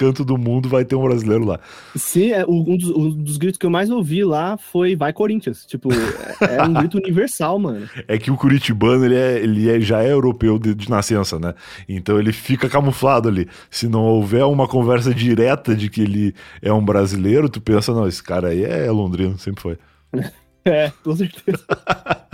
Speaker 1: canto do mundo vai ter um brasileiro lá.
Speaker 2: Sim, é, um, dos, um dos gritos que eu mais ouvi lá foi Vai Corinthians. Tipo, é, é um grito universal, mano.
Speaker 1: É que o curitibano, ele, é, ele é- já é europeu de, de nascença, né? Então ele fica camuflado ali. Se não houver uma conversa direta de que ele é um brasileiro, tu pensa, não, esse cara aí é londrino, sempre foi.
Speaker 2: É, com certeza.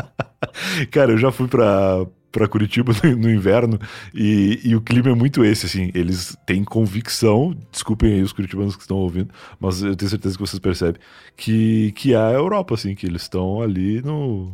Speaker 1: Cara, eu já fui pra, pra Curitiba no, no inverno e, e o clima é muito esse, assim. Eles têm convicção, desculpem aí os curitibanos que estão ouvindo, mas eu tenho certeza que vocês percebem, que, que é a Europa, assim, que eles estão ali no.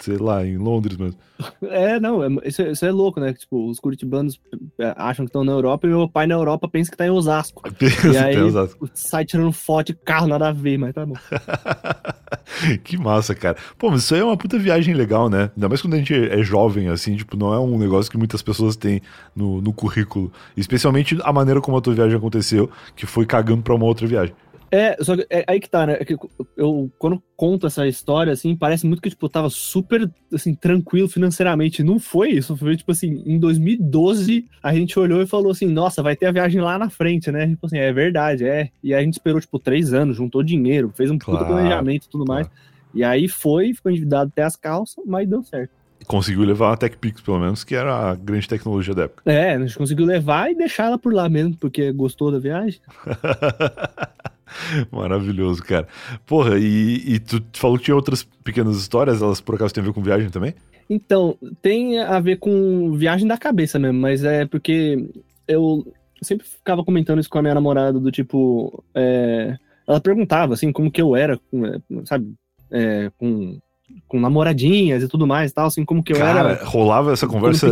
Speaker 1: Sei lá, em Londres mesmo.
Speaker 2: É, não, é- isso, é, isso é louco, né? Tipo, os curitibanos é, acham que estão na Europa e meu pai na Europa pensa que tá em Osasco. E aí
Speaker 1: Exato.
Speaker 2: sai tirando foto de carro, nada a ver, mas tá bom.
Speaker 1: que massa, cara. Pô, mas isso aí é uma puta viagem legal, né? Ainda mais quando a gente é jovem, assim, tipo, não é um negócio que muitas pessoas têm no, no currículo. Especialmente a maneira como a tua viagem aconteceu, que foi cagando pra uma outra viagem.
Speaker 2: É, só que é aí que tá, né? É que eu, quando conto essa história, assim, parece muito que, tipo, eu tava super, assim, tranquilo financeiramente. Não foi isso. Foi, tipo assim, em 2012, a gente olhou e falou assim, nossa, vai ter a viagem lá na frente, né? Tipo assim, é verdade, é. E aí a gente esperou, tipo, três anos, juntou dinheiro, fez um
Speaker 1: Claro,
Speaker 2: planejamento e tudo
Speaker 1: claro.
Speaker 2: mais. E aí foi, ficou endividado até as calças, mas deu certo.
Speaker 1: Conseguiu levar uma TechPix, pelo menos, que era a grande tecnologia da época.
Speaker 2: É, a gente conseguiu levar e deixar ela por lá mesmo, porque gostou da viagem.
Speaker 1: Maravilhoso, cara. Porra, e, e tu falou que tinha outras pequenas histórias, elas por acaso têm a ver com viagem também?
Speaker 2: Então, tem a ver com viagem da cabeça mesmo, mas é porque eu sempre ficava comentando isso com a minha namorada, do tipo. é, ela perguntava, assim, como que eu era, é, sabe, é, com, com namoradinhas e tudo mais e tal, assim, como que eu
Speaker 1: Cara,
Speaker 2: era.
Speaker 1: rolava essa conversa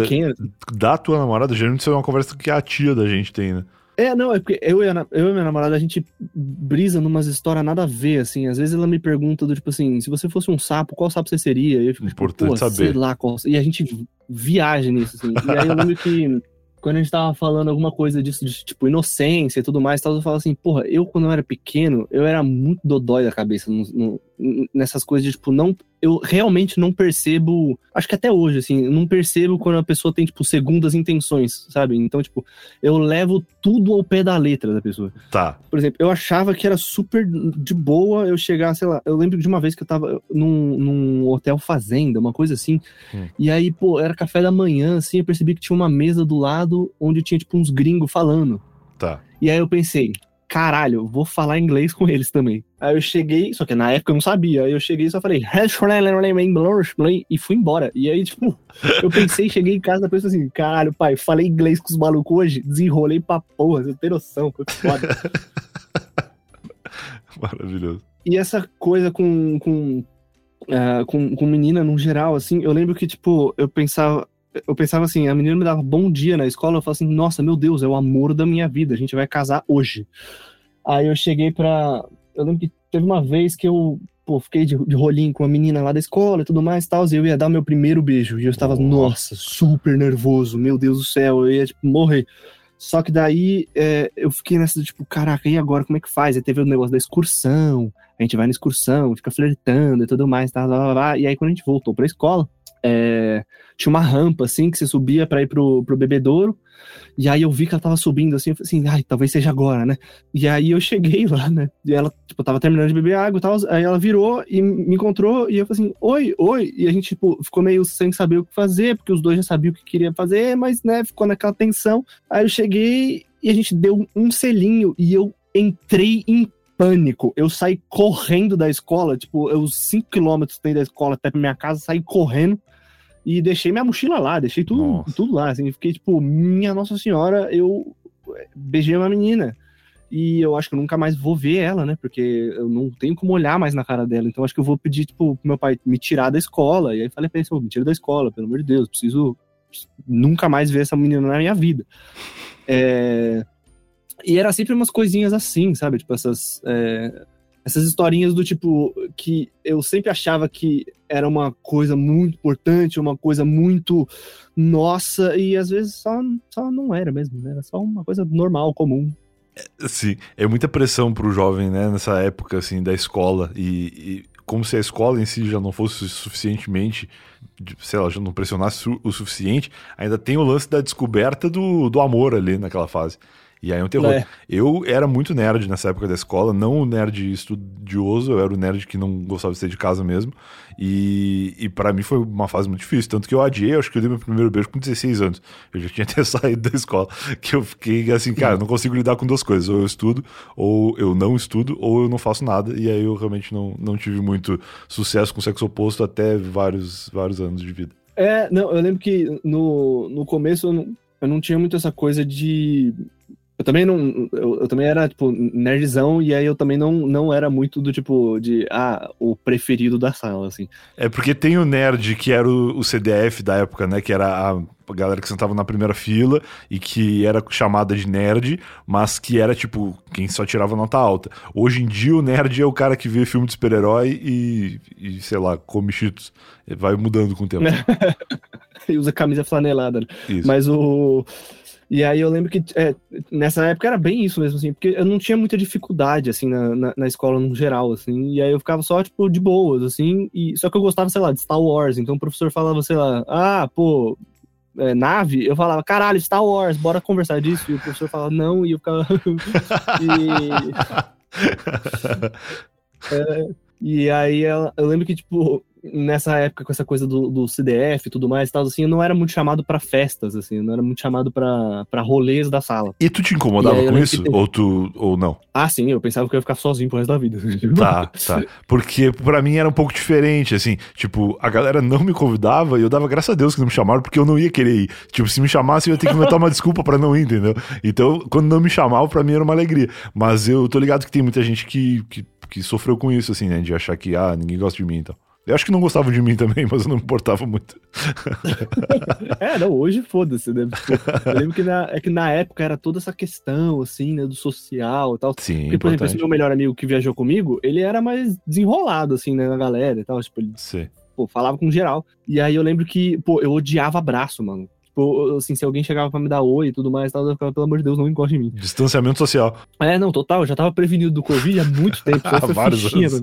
Speaker 1: da tua namorada, geralmente isso é uma conversa que a tia da gente tem, né?
Speaker 2: É, não, é porque eu e, a, eu e minha namorada, a gente brisa numas histórias nada a ver, assim. Às vezes ela me pergunta do tipo assim, se você fosse um sapo, qual sapo você seria? E eu fico
Speaker 1: Importante saber.
Speaker 2: sei lá qual. E a gente viaja nisso, assim. E aí eu lembro que quando a gente tava falando alguma coisa disso, de tipo, inocência e tudo mais, tal, eu falo assim, porra, eu quando eu era pequeno, eu era muito dodói da cabeça no, no- nessas coisas de, tipo, não. Eu realmente não percebo. Acho que até hoje, assim, não percebo quando a pessoa tem, tipo, segundas intenções, sabe? Então, tipo, eu levo tudo ao pé da letra da pessoa.
Speaker 1: Tá.
Speaker 2: Por exemplo, eu achava que era super de boa eu chegar, sei lá. Eu lembro de uma vez que eu tava num, num hotel fazenda, uma coisa assim. Hum. E aí, pô, era café da manhã, assim, eu percebi que tinha uma mesa do lado onde tinha, tipo, uns gringos falando.
Speaker 1: Tá.
Speaker 2: E aí eu pensei, caralho, vou falar inglês com eles também. Aí eu cheguei, só que na época eu não sabia. Aí eu cheguei e só falei, e fui embora. E aí, tipo, eu pensei, cheguei em casa depois assim, caralho, pai, falei inglês com os malucos hoje, desenrolei pra porra, você tem noção, foi foda.
Speaker 1: Maravilhoso.
Speaker 2: E essa coisa com, com, uh, com, com menina no geral, assim, eu lembro que, tipo, eu pensava, eu pensava assim, a menina me dava bom dia na escola, eu falava assim, nossa, meu Deus, é o amor da minha vida, a gente vai casar hoje. Aí eu cheguei pra. Eu lembro que teve uma vez que eu pô, fiquei de, de rolinho com uma menina lá da escola e tudo mais tal, e eu ia dar o meu primeiro beijo. E eu estava, nossa, super nervoso, meu Deus do céu, eu ia, tipo, morrer. Só que daí é, eu fiquei nessa, tipo, caraca, e agora como é que faz? Aí teve o negócio da excursão, a gente vai na excursão, fica flertando e tudo mais, tá, blá, blá, blá. E aí quando a gente voltou pra escola, é, tinha uma rampa, assim, que você subia para ir pro, pro bebedouro. E aí eu vi que ela tava subindo, assim, eu falei assim, ai, talvez seja agora, né? E aí eu cheguei lá, né? E ela, tipo, tava terminando de beber água e tal. Aí ela virou e me encontrou e eu falei assim, oi, oi. E a gente, tipo, ficou meio sem saber o que fazer, porque os dois já sabiam o que queria fazer, mas, né, ficou naquela tensão. Aí eu cheguei e a gente deu um selinho e eu entrei em pânico. Eu saí correndo da escola, tipo, eu 5 quilômetros da escola até pra minha casa, saí correndo e deixei minha mochila lá, deixei tudo, tudo lá, assim, fiquei tipo, minha Nossa Senhora, eu beijei uma menina. E eu acho que eu nunca mais vou ver ela, né? Porque eu não tenho como olhar mais na cara dela. Então acho que eu vou pedir, tipo, pro meu pai me tirar da escola. E aí falei pra ele, me tira da escola, pelo amor de Deus, preciso nunca mais ver essa menina na minha vida. É... E era sempre umas coisinhas assim, sabe? Tipo, essas. É essas historinhas do tipo que eu sempre achava que era uma coisa muito importante, uma coisa muito nossa, e às vezes só, só não era mesmo, né? Era só uma coisa normal, comum.
Speaker 1: É, sim, é muita pressão pro jovem, né, nessa época, assim, da escola, e, e como se a escola em si já não fosse suficientemente, sei lá, já não pressionasse o suficiente, ainda tem o lance da descoberta do, do amor ali naquela fase. E aí é um terror. É. Eu era muito nerd nessa época da escola, não o nerd estudioso, eu era o nerd que não gostava de ser de casa mesmo. E, e para mim foi uma fase muito difícil. Tanto que eu adiei, acho que eu dei meu primeiro beijo com 16 anos. Eu já tinha até saído da escola. Que eu fiquei assim, cara, não consigo lidar com duas coisas. Ou eu estudo, ou eu não estudo, ou eu não faço nada. E aí eu realmente não, não tive muito sucesso com o sexo oposto até vários, vários anos de vida.
Speaker 2: É, não, eu lembro que no, no começo eu não, eu não tinha muito essa coisa de eu também não. Eu, eu, também era, tipo, nerdzão, e aí eu também não, não era muito do tipo de ah, o preferido da sala, assim.
Speaker 1: É porque tem o nerd que era o, o CDF da época, né? Que era a galera que sentava na primeira fila e que era chamada de nerd, mas que era tipo quem só tirava nota alta. Hoje em dia o nerd é o cara que vê filme de super-herói e, e, sei lá, come cheetos. Vai mudando com o tempo.
Speaker 2: e usa camisa flanelada. Né? Isso. Mas o. E aí eu lembro que é, nessa época era bem isso mesmo, assim, porque eu não tinha muita dificuldade, assim, na, na, na, escola no geral, assim, e aí eu ficava só, tipo, de boas, assim, e só que eu gostava, sei lá, de Star Wars, então o professor falava, sei lá, ah, pô, é, nave, eu falava, caralho, Star Wars, bora conversar disso, e o professor falava, não, e eu ficava... e... é, e aí eu lembro que, tipo, nessa época, com essa coisa do, do CDF e tudo mais e tal, assim, eu não era muito chamado para festas, assim, não era muito chamado para rolês da sala.
Speaker 1: E tu te incomodava com isso? Ou tu, ou não?
Speaker 2: Ah, sim, eu pensava que eu ia ficar sozinho pro resto da vida.
Speaker 1: Tá, tá. Porque para mim era um pouco diferente, assim, tipo, a galera não me convidava e eu dava graças a Deus que não me chamaram, porque eu não ia querer ir. Tipo, se me chamasse, eu ia ter que inventar uma desculpa para não ir, entendeu? Então, quando não me chamavam, para mim era uma alegria. Mas eu tô ligado que tem muita gente que, que, que sofreu com isso, assim, né, de achar que, ah, ninguém gosta de mim, então. Eu acho que não gostavam de mim também, mas eu não me importava muito.
Speaker 2: é, não, hoje foda-se, né? Eu lembro que na, é que na época era toda essa questão, assim, né, do social e tal.
Speaker 1: Sim,
Speaker 2: Porque, por exemplo, esse meu melhor amigo que viajou comigo, ele era mais desenrolado, assim, né, na galera e tal. Tipo, ele
Speaker 1: Sim.
Speaker 2: Pô, falava com geral. E aí eu lembro que, pô, eu odiava abraço, mano. Tipo, assim, se alguém chegava pra me dar oi e tudo mais, tal, eu ficava, pelo amor de Deus, não encoste em mim.
Speaker 1: Distanciamento social.
Speaker 2: É, não, total, eu já tava prevenido do Covid há muito tempo.
Speaker 1: Há vários fichinha, anos.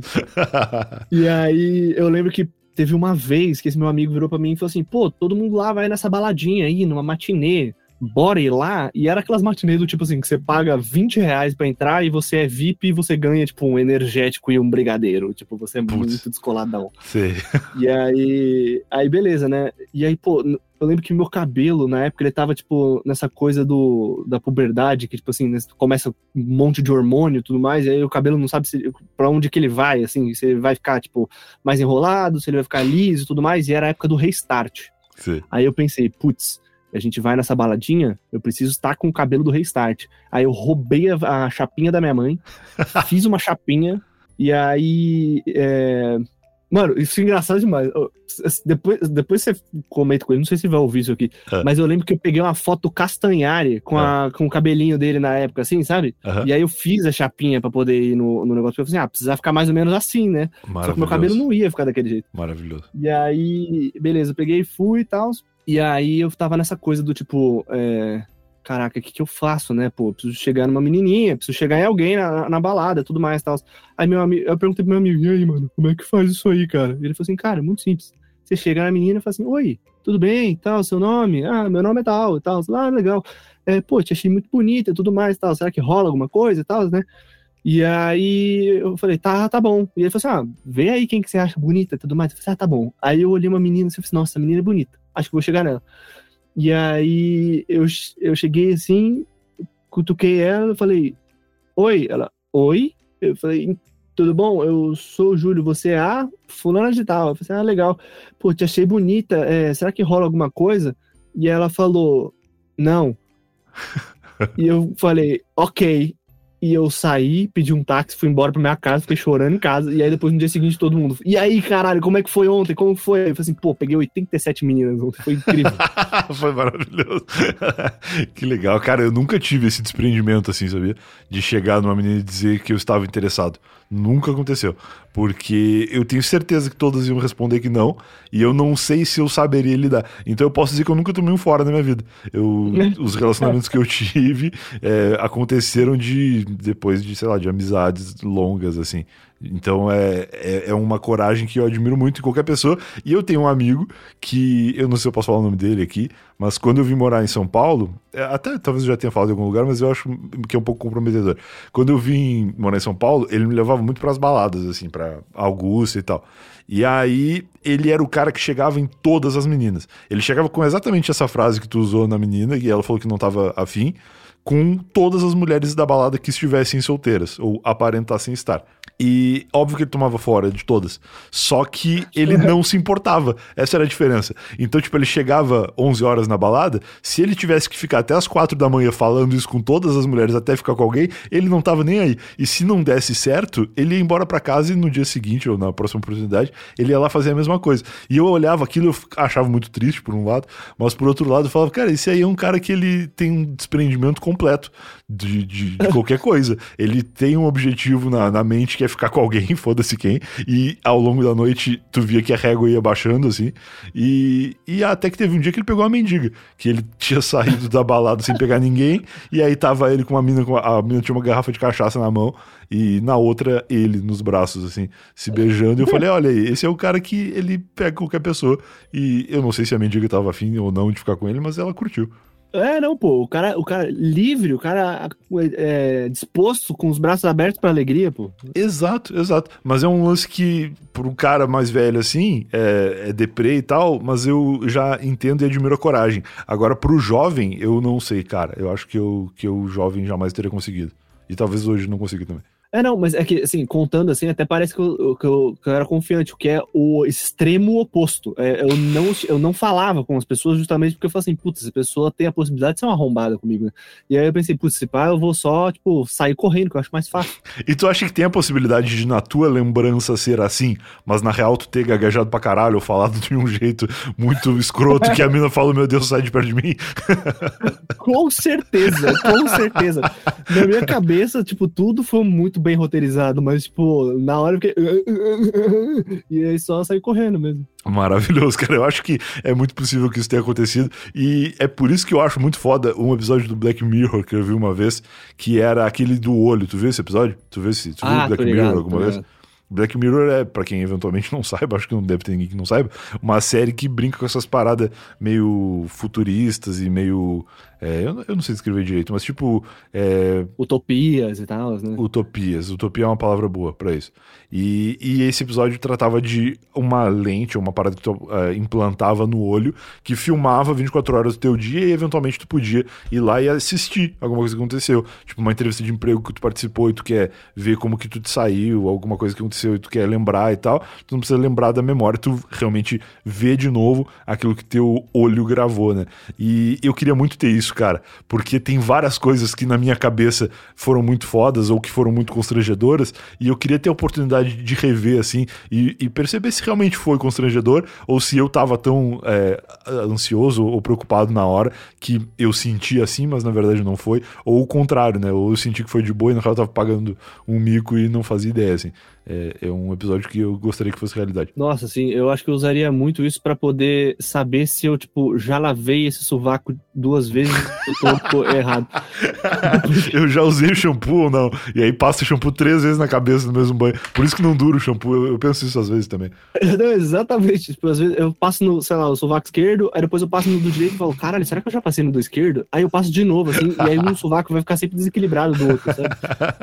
Speaker 2: e aí, eu lembro que teve uma vez que esse meu amigo virou para mim e falou assim: pô, todo mundo lá vai nessa baladinha aí, numa matinê bora ir lá. E era aquelas matinês do tipo assim, que você paga 20 reais pra entrar e você é VIP e você ganha, tipo, um energético e um brigadeiro. Tipo, você é Putz. muito descoladão.
Speaker 1: Sim.
Speaker 2: E aí, aí beleza, né? E aí, pô, eu lembro que meu cabelo, na época, ele tava, tipo, nessa coisa do, da puberdade, que, tipo assim, começa um monte de hormônio e tudo mais, e aí o cabelo não sabe se, pra onde que ele vai, assim, se ele vai ficar, tipo, mais enrolado, se ele vai ficar liso e tudo mais, e era a época do restart. Sim. Aí eu pensei, putz, a gente vai nessa baladinha, eu preciso estar com o cabelo do Restart. Aí eu roubei a, a chapinha da minha mãe, fiz uma chapinha, e aí. É... Mano, isso é engraçado demais. Depois, depois você comenta com ele, não sei se vai ouvir isso aqui, é. mas eu lembro que eu peguei uma foto Castanhari com, a, é. com o cabelinho dele na época, assim, sabe? E aí eu fiz a chapinha pra poder ir no, no negócio. Eu falei assim, ah, precisa ficar mais ou menos assim, né? Só que meu cabelo não ia ficar daquele jeito.
Speaker 1: Maravilhoso.
Speaker 2: E aí, beleza, eu peguei e fui e tal. E aí eu tava nessa coisa do tipo, é, caraca, o que, que eu faço, né? Pô, preciso chegar numa menininha, preciso chegar em alguém na, na balada, tudo mais tal. Aí meu amigo, eu perguntei pro meu amigo, e aí, mano, como é que faz isso aí, cara? Ele falou assim, cara, é muito simples. Você chega na menina e fala assim, oi, tudo bem, tal, seu nome? Ah, meu nome é tal, tal. Ah, legal. É, pô, te achei muito bonita tudo mais tal. Será que rola alguma coisa e tal, né? E aí eu falei, tá, tá bom. E ele falou assim: ah, vê aí quem que você acha bonita e tudo mais. Eu falei, ah, tá bom. Aí eu olhei uma menina e falei, assim, nossa, essa menina é bonita. Acho que vou chegar nela. E aí eu, eu cheguei assim, cutuquei ela, falei, oi. Ela, oi? Eu falei, tudo bom? Eu sou o Júlio, você é a fulana de tal. Eu falei, assim, ah, legal. Pô, te achei bonita. É, será que rola alguma coisa? E ela falou, não. e eu falei, ok. E eu saí, pedi um táxi, fui embora pra minha casa, fiquei chorando em casa. E aí depois no dia seguinte todo mundo. E aí, caralho, como é que foi ontem? Como foi? Eu falei assim, pô, peguei 87 meninas ontem, foi incrível.
Speaker 1: foi maravilhoso. que legal. Cara, eu nunca tive esse desprendimento assim, sabia? De chegar numa menina e dizer que eu estava interessado. Nunca aconteceu. Porque eu tenho certeza que todas iam responder que não. E eu não sei se eu saberia lidar. Então eu posso dizer que eu nunca tomei um fora na minha vida. Eu, os relacionamentos que eu tive é, aconteceram de depois de, sei lá, de amizades longas, assim. Então é, é, é, uma coragem que eu admiro muito em qualquer pessoa. E eu tenho um amigo que, eu não sei se eu posso falar o nome dele aqui, mas quando eu vim morar em São Paulo, é, até talvez eu já tenha falado em algum lugar, mas eu acho que é um pouco comprometedor. Quando eu vim morar em São Paulo, ele me levava muito para as baladas, assim, para Augusta e tal. E aí ele era o cara que chegava em todas as meninas. Ele chegava com exatamente essa frase que tu usou na menina, e ela falou que não tava afim com todas as mulheres da balada que estivessem solteiras ou aparentassem estar. E óbvio que ele tomava fora de todas. Só que ele não se importava. Essa era a diferença. Então, tipo, ele chegava 11 horas na balada. Se ele tivesse que ficar até as 4 da manhã falando isso com todas as mulheres até ficar com alguém, ele não tava nem aí. E se não desse certo, ele ia embora para casa e no dia seguinte, ou na próxima oportunidade, ele ia lá fazer a mesma coisa. E eu olhava aquilo, eu achava muito triste por um lado, mas por outro lado, eu falava, cara, esse aí é um cara que ele tem um desprendimento completo de, de, de qualquer coisa. Ele tem um objetivo na, na mente que quer ficar com alguém, foda-se quem, e ao longo da noite tu via que a régua ia baixando, assim, e, e até que teve um dia que ele pegou uma mendiga, que ele tinha saído da balada sem pegar ninguém, e aí tava ele com uma mina, com a, a mina tinha uma garrafa de cachaça na mão, e na outra ele nos braços, assim, se beijando, e eu falei, olha aí, esse é o cara que ele pega qualquer pessoa, e eu não sei se a mendiga tava afim ou não de ficar com ele, mas ela curtiu.
Speaker 2: É, não, pô. O cara, o cara livre, o cara é, disposto, com os braços abertos pra alegria, pô.
Speaker 1: Exato, exato. Mas é um lance que, pro cara mais velho assim, é, é deprê e tal, mas eu já entendo e admiro a coragem. Agora, pro jovem, eu não sei, cara. Eu acho que eu, que o jovem jamais teria conseguido. E talvez hoje não consiga também.
Speaker 2: É, não, mas é que, assim, contando assim, até parece que eu, que eu, que eu era confiante, o que é o extremo oposto. É, eu, não, eu não falava com as pessoas justamente porque eu falei assim, putz, essa pessoa tem a possibilidade de ser uma arrombada comigo, né? E aí eu pensei, putz, se pá, eu vou só, tipo, sair correndo, que eu acho mais fácil.
Speaker 1: e tu acha que tem a possibilidade de, na tua lembrança, ser assim, mas na real tu ter gaguejado pra caralho ou falado de um jeito muito escroto que a mina fala, meu Deus, sai de perto de mim?
Speaker 2: com certeza, com certeza. Na minha cabeça, tipo, tudo foi muito bem roteirizado, mas, tipo, na hora eu fiquei. e aí só saí correndo mesmo.
Speaker 1: Maravilhoso, cara. Eu acho que é muito possível que isso tenha acontecido. E é por isso que eu acho muito foda um episódio do Black Mirror que eu vi uma vez, que era aquele do olho. Tu viu esse episódio? Tu viu esse? Tu
Speaker 2: ah,
Speaker 1: viu Black
Speaker 2: ligado,
Speaker 1: Mirror alguma vez? Black Mirror é, para quem eventualmente não saiba, acho que não deve ter ninguém que não saiba, uma série que brinca com essas paradas meio futuristas e meio é, eu, eu, não sei descrever direito, mas tipo. É...
Speaker 2: Utopias e tal, né?
Speaker 1: Utopias. Utopia é uma palavra boa para isso. E, e, esse episódio tratava de uma lente, uma parada que tu uh, implantava no olho, que filmava 24 horas do teu dia e eventualmente tu podia ir lá e assistir alguma coisa que aconteceu. Tipo, uma entrevista de emprego que tu participou e tu quer ver como que tu te saiu, alguma coisa que aconteceu e tu quer lembrar e tal. Tu não precisa lembrar da memória, tu realmente vê de novo aquilo que teu olho gravou, né? E eu queria muito ter isso cara, porque tem várias coisas que na minha cabeça foram muito fodas ou que foram muito constrangedoras, e eu queria ter a oportunidade de rever, assim, e, e perceber se realmente foi constrangedor ou se eu tava tão é, ansioso ou preocupado na hora que eu senti assim, mas na verdade não foi, ou o contrário, né? Ou eu senti que foi de boa e na real eu tava pagando um mico e não fazia ideia, assim. É, é, um episódio que eu gostaria que fosse realidade.
Speaker 2: Nossa, assim, eu acho que eu usaria muito isso para poder saber se eu, tipo, já lavei esse sovaco duas vezes e tô errado.
Speaker 1: eu já usei o shampoo ou não? E aí passa o shampoo três vezes na cabeça no mesmo banho. Por isso que não dura o shampoo. Eu, eu penso isso às vezes também.
Speaker 2: Não, exatamente. Tipo, às vezes eu passo no, sei lá, o sovaco esquerdo, aí depois eu passo no do direito e falo, caralho, será que eu já passei no do esquerdo? Aí eu passo de novo, assim, e aí um sovaco vai ficar sempre desequilibrado do outro, sabe?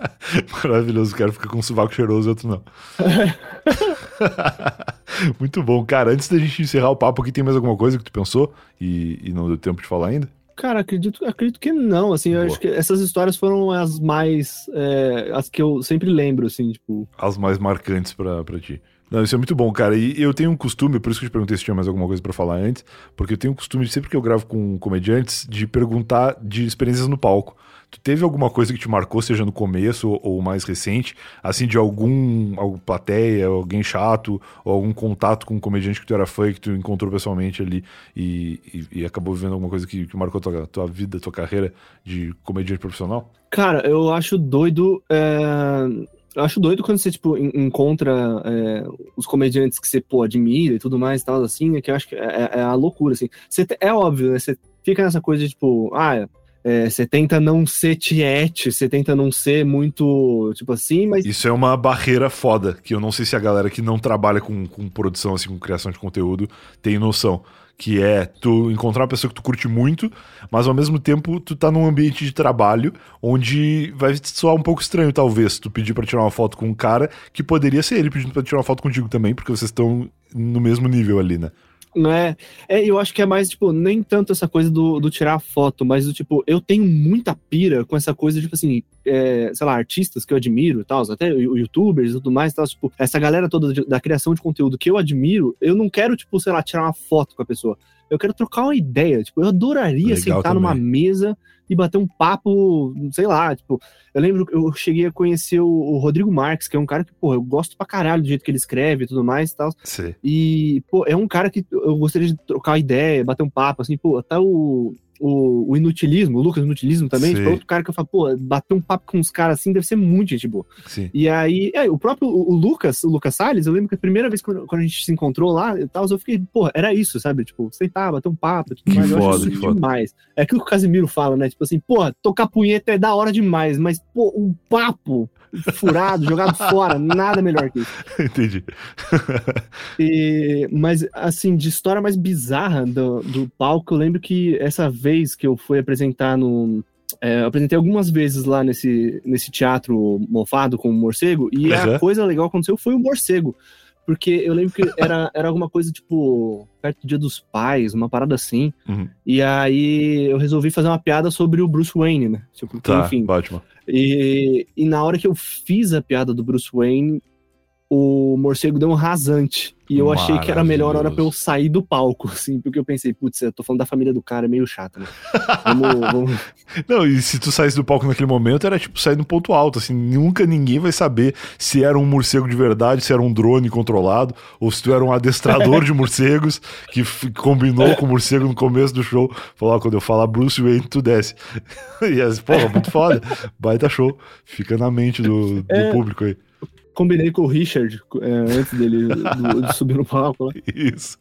Speaker 1: Maravilhoso, o cara fica com um sovaco cheiroso e outro não. Muito bom. Cara, antes da gente encerrar o papo aqui, tem mais alguma coisa que tu pensou e, e não deu tempo de falar ainda?
Speaker 2: Cara, acredito, acredito que não, assim, Boa. eu acho que essas histórias foram as mais, é, as que eu sempre lembro, assim, tipo...
Speaker 1: As mais marcantes pra, pra ti. Não, isso é muito bom, cara. E eu tenho um costume, por isso que eu te perguntei se tinha mais alguma coisa para falar antes, porque eu tenho um costume, sempre que eu gravo com comediantes, de perguntar de experiências no palco. Tu teve alguma coisa que te marcou, seja no começo ou, mais recente, assim, de algum, algum plateia, alguém chato, ou algum contato com um comediante que tu era fã e que tu encontrou pessoalmente ali e, e, e acabou vivendo alguma coisa que, que marcou tua, tua vida, tua carreira de comediante profissional?
Speaker 2: Cara, eu acho doido. É... Eu acho doido quando você, tipo, encontra é, os comediantes que você, pô, admira e tudo mais e tal, assim, é que eu acho que é, é, é a loucura, assim. Você, é óbvio, né? Você fica nessa coisa de, tipo, ah, é, você tenta não ser tiete, você tenta não ser muito, tipo assim, mas...
Speaker 1: Isso é uma barreira foda, que eu não sei se a galera que não trabalha com, com produção, assim, com criação de conteúdo, tem noção. Que é tu encontrar uma pessoa que tu curte muito, mas ao mesmo tempo tu tá num ambiente de trabalho onde vai soar um pouco estranho, talvez, tu pedir para tirar uma foto com um cara que poderia ser ele pedindo pra tirar uma foto contigo também, porque vocês estão no mesmo nível ali, né?
Speaker 2: Não é, eu acho que é mais, tipo, nem tanto essa coisa do, do tirar foto, mas do tipo, eu tenho muita pira com essa coisa, tipo assim, é, sei lá, artistas que eu admiro e tal, até youtubers e tudo mais, tal, tipo, essa galera toda de, da criação de conteúdo que eu admiro, eu não quero, tipo, sei lá, tirar uma foto com a pessoa. Eu quero trocar uma ideia, tipo, eu adoraria Legal sentar também. numa mesa e bater um papo, sei lá, tipo, eu lembro que eu cheguei a conhecer o, o, Rodrigo Marques, que é um cara que, pô, eu gosto pra caralho do jeito que ele escreve e tudo mais e tal.
Speaker 1: Sim.
Speaker 2: E, pô, é um cara que eu gostaria de trocar ideia, bater um papo, assim, pô, até o o, o Inutilismo, o Lucas Inutilismo também, tipo, outro cara que eu falo, pô, bater um papo com uns caras assim deve ser muito gente boa.
Speaker 1: Sim.
Speaker 2: E aí, é, o próprio o, Lucas, o Lucas Salles, eu lembro que a primeira vez quando, quando a gente se encontrou lá e tal, eu fiquei, pô, era isso, sabe? Tipo, sentar, bater um papo, tudo mais, foda, eu acho isso demais. É aquilo que o Casimiro fala, né? Tipo assim, pô, tocar punheta é da hora demais, mas, pô, um papo furado, jogado fora, nada melhor que isso.
Speaker 1: Entendi.
Speaker 2: e, mas, assim, de história mais bizarra do, do palco, eu lembro que essa vez que eu fui apresentar no. É, eu apresentei algumas vezes lá nesse, nesse teatro mofado com o morcego, e uhum. a coisa legal que aconteceu foi o morcego. Porque eu lembro que era, era alguma coisa tipo perto do Dia dos Pais, uma parada assim. Uhum. E aí eu resolvi fazer uma piada sobre o Bruce Wayne, né?
Speaker 1: Tipo, tá, enfim. Batman.
Speaker 2: E, e na hora que eu fiz a piada do Bruce Wayne, o morcego deu um rasante. E eu achei que era a melhor hora pra eu sair do palco, assim, porque eu pensei, putz, eu tô falando da família do cara, é meio chato, né?
Speaker 1: Vamos, vamos... Não, e se tu saísse do palco naquele momento, era tipo sair no ponto alto, assim, nunca ninguém vai saber se era um morcego de verdade, se era um drone controlado, ou se tu era um adestrador de morcegos que combinou com o morcego no começo do show. Falou, quando eu falar Bruce Wayne, tu desce. e as, porra, muito foda. Baita show. Fica na mente do, do é... público aí
Speaker 2: combinei com o Richard é, antes dele do, de subir no palco.
Speaker 1: Isso.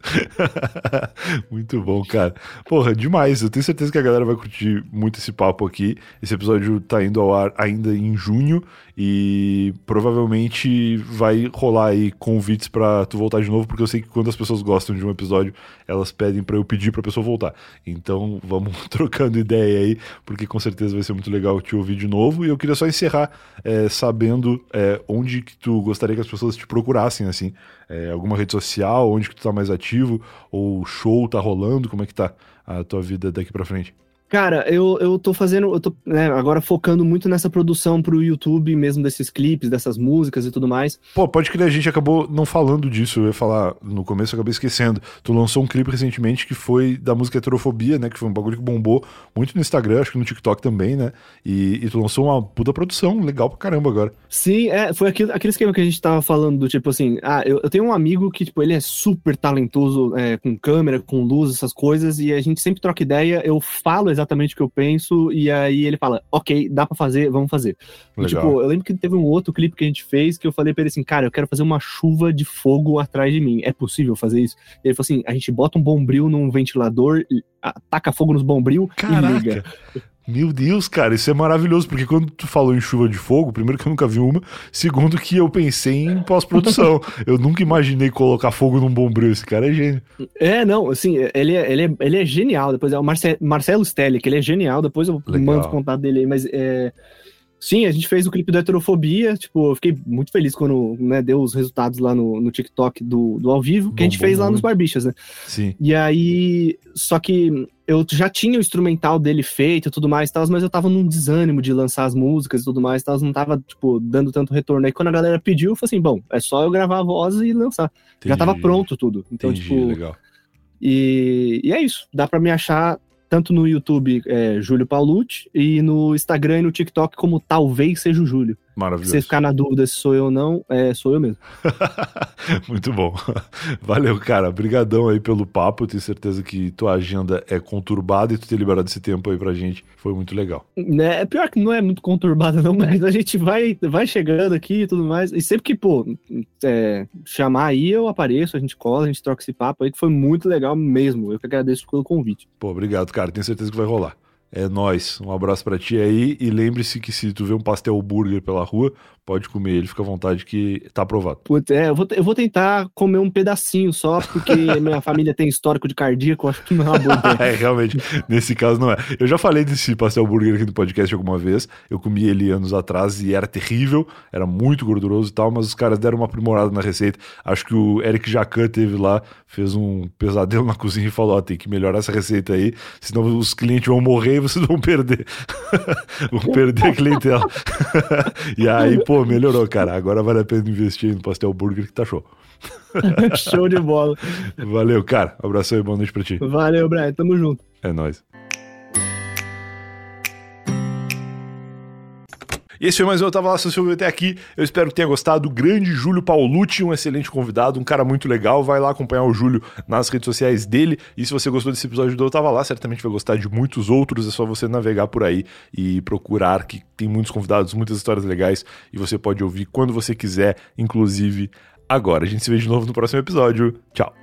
Speaker 1: muito bom, cara. Porra, demais. Eu tenho certeza que a galera vai curtir muito esse papo aqui. Esse episódio tá indo ao ar ainda em junho e provavelmente vai rolar aí convites para tu voltar de novo, porque eu sei que quando as pessoas gostam de um episódio, elas pedem para eu pedir pra pessoa voltar. Então vamos trocando ideia aí, porque com certeza vai ser muito legal te ouvir de novo. E eu queria só encerrar é, sabendo é, onde que tu gostaria que as pessoas te procurassem, assim. É, alguma rede social, onde que tu tá mais ativo, ou show tá rolando, como é que tá a tua vida daqui para frente?
Speaker 2: Cara, eu, eu tô fazendo, eu tô né, agora focando muito nessa produção pro YouTube mesmo desses clipes, dessas músicas e tudo mais.
Speaker 1: Pô, pode crer, a gente acabou não falando disso, eu ia falar no começo, eu acabei esquecendo. Tu lançou um clipe recentemente que foi da música Heterofobia, né, que foi um bagulho que bombou muito no Instagram, acho que no TikTok também, né, e, e tu lançou uma puta produção, legal pra caramba agora.
Speaker 2: Sim, é, foi aquilo, aquele esquema que a gente tava falando, do tipo assim, ah, eu, eu tenho um amigo que, tipo, ele é super talentoso é, com câmera, com luz, essas coisas, e a gente sempre troca ideia, eu falo exatamente o que eu penso, e aí ele fala, ok, dá para fazer, vamos fazer. E, tipo, eu lembro que teve um outro clipe que a gente fez que eu falei pra ele assim, cara, eu quero fazer uma chuva de fogo atrás de mim. É possível fazer isso? E ele falou assim: a gente bota um bombril num ventilador, ataca fogo nos bombril
Speaker 1: Caraca. e liga. Meu Deus, cara, isso é maravilhoso, porque quando tu falou em chuva de fogo, primeiro que eu nunca vi uma, segundo que eu pensei em pós-produção. eu nunca imaginei colocar fogo num bombril, esse cara é gênio.
Speaker 2: É, não, assim, ele é, ele é, ele é genial, depois é o Marce, Marcelo Stelli, que ele é genial, depois eu Legal. mando o contato dele aí, mas é... Sim, a gente fez o clipe do Heterofobia, tipo, eu fiquei muito feliz quando né, deu os resultados lá no, no TikTok do, do ao vivo, que bom, a gente bom, fez bom. lá nos Barbichas, né?
Speaker 1: Sim.
Speaker 2: E aí, só que eu já tinha o instrumental dele feito e tudo mais, tal, mas eu tava num desânimo de lançar as músicas e tudo mais, tal, não tava, tipo, dando tanto retorno. Aí quando a galera pediu, eu falei assim, bom, é só eu gravar a voz e lançar. Entendi. Já tava pronto tudo. Então, Entendi, tipo. Legal. E, e é isso. Dá para me achar tanto no YouTube, é, Júlio Paulucci, e no Instagram e no TikTok como talvez seja o Júlio.
Speaker 1: Maravilhoso.
Speaker 2: Se você ficar na dúvida se sou eu ou não, é, sou eu mesmo.
Speaker 1: Muito bom. Valeu, cara. Obrigadão aí pelo papo. Eu tenho certeza que tua agenda é conturbada e tu ter liberado esse tempo aí pra gente foi muito legal.
Speaker 2: É, é pior que não é muito conturbada não, mas a gente vai, vai chegando aqui e tudo mais. E sempre que, pô, é, chamar aí, eu apareço, a gente cola, a gente troca esse papo aí, que foi muito legal mesmo. Eu que agradeço pelo convite.
Speaker 1: Pô, obrigado, cara. Tenho certeza que vai rolar. É nós. Um abraço para ti aí e lembre-se que se tu vê um pastel burger pela rua, pode comer ele, fica à vontade que tá aprovado.
Speaker 2: Putz, é, eu vou, eu vou tentar comer um pedacinho só, porque minha família tem histórico de cardíaco, acho que não é uma boa ideia.
Speaker 1: é, realmente, nesse caso não é. Eu já falei desse pastel burger aqui no podcast alguma vez, eu comi ele anos atrás e era terrível, era muito gorduroso e tal, mas os caras deram uma aprimorada na receita. Acho que o Eric Jacan teve lá, fez um pesadelo na cozinha e falou, ó, oh, tem que melhorar essa receita aí, senão os clientes vão morrer e vocês vão perder. vão perder a clientela. e aí, pô, melhorou, cara. Agora vale a pena investir no pastel burger que tá show.
Speaker 2: show de bola.
Speaker 1: Valeu, cara. Um abração e boa noite pra ti.
Speaker 2: Valeu, Brian. Tamo junto.
Speaker 1: É nóis. Esse foi mais um Eu Tava Lá, se você ouviu até aqui. Eu espero que tenha gostado. O grande Júlio Paulucci, um excelente convidado, um cara muito legal. Vai lá acompanhar o Júlio nas redes sociais dele. E se você gostou desse episódio do Eu Tava Lá, certamente vai gostar de muitos outros. É só você navegar por aí e procurar, que tem muitos convidados, muitas histórias legais. E você pode ouvir quando você quiser, inclusive agora. A gente se vê de novo no próximo episódio. Tchau.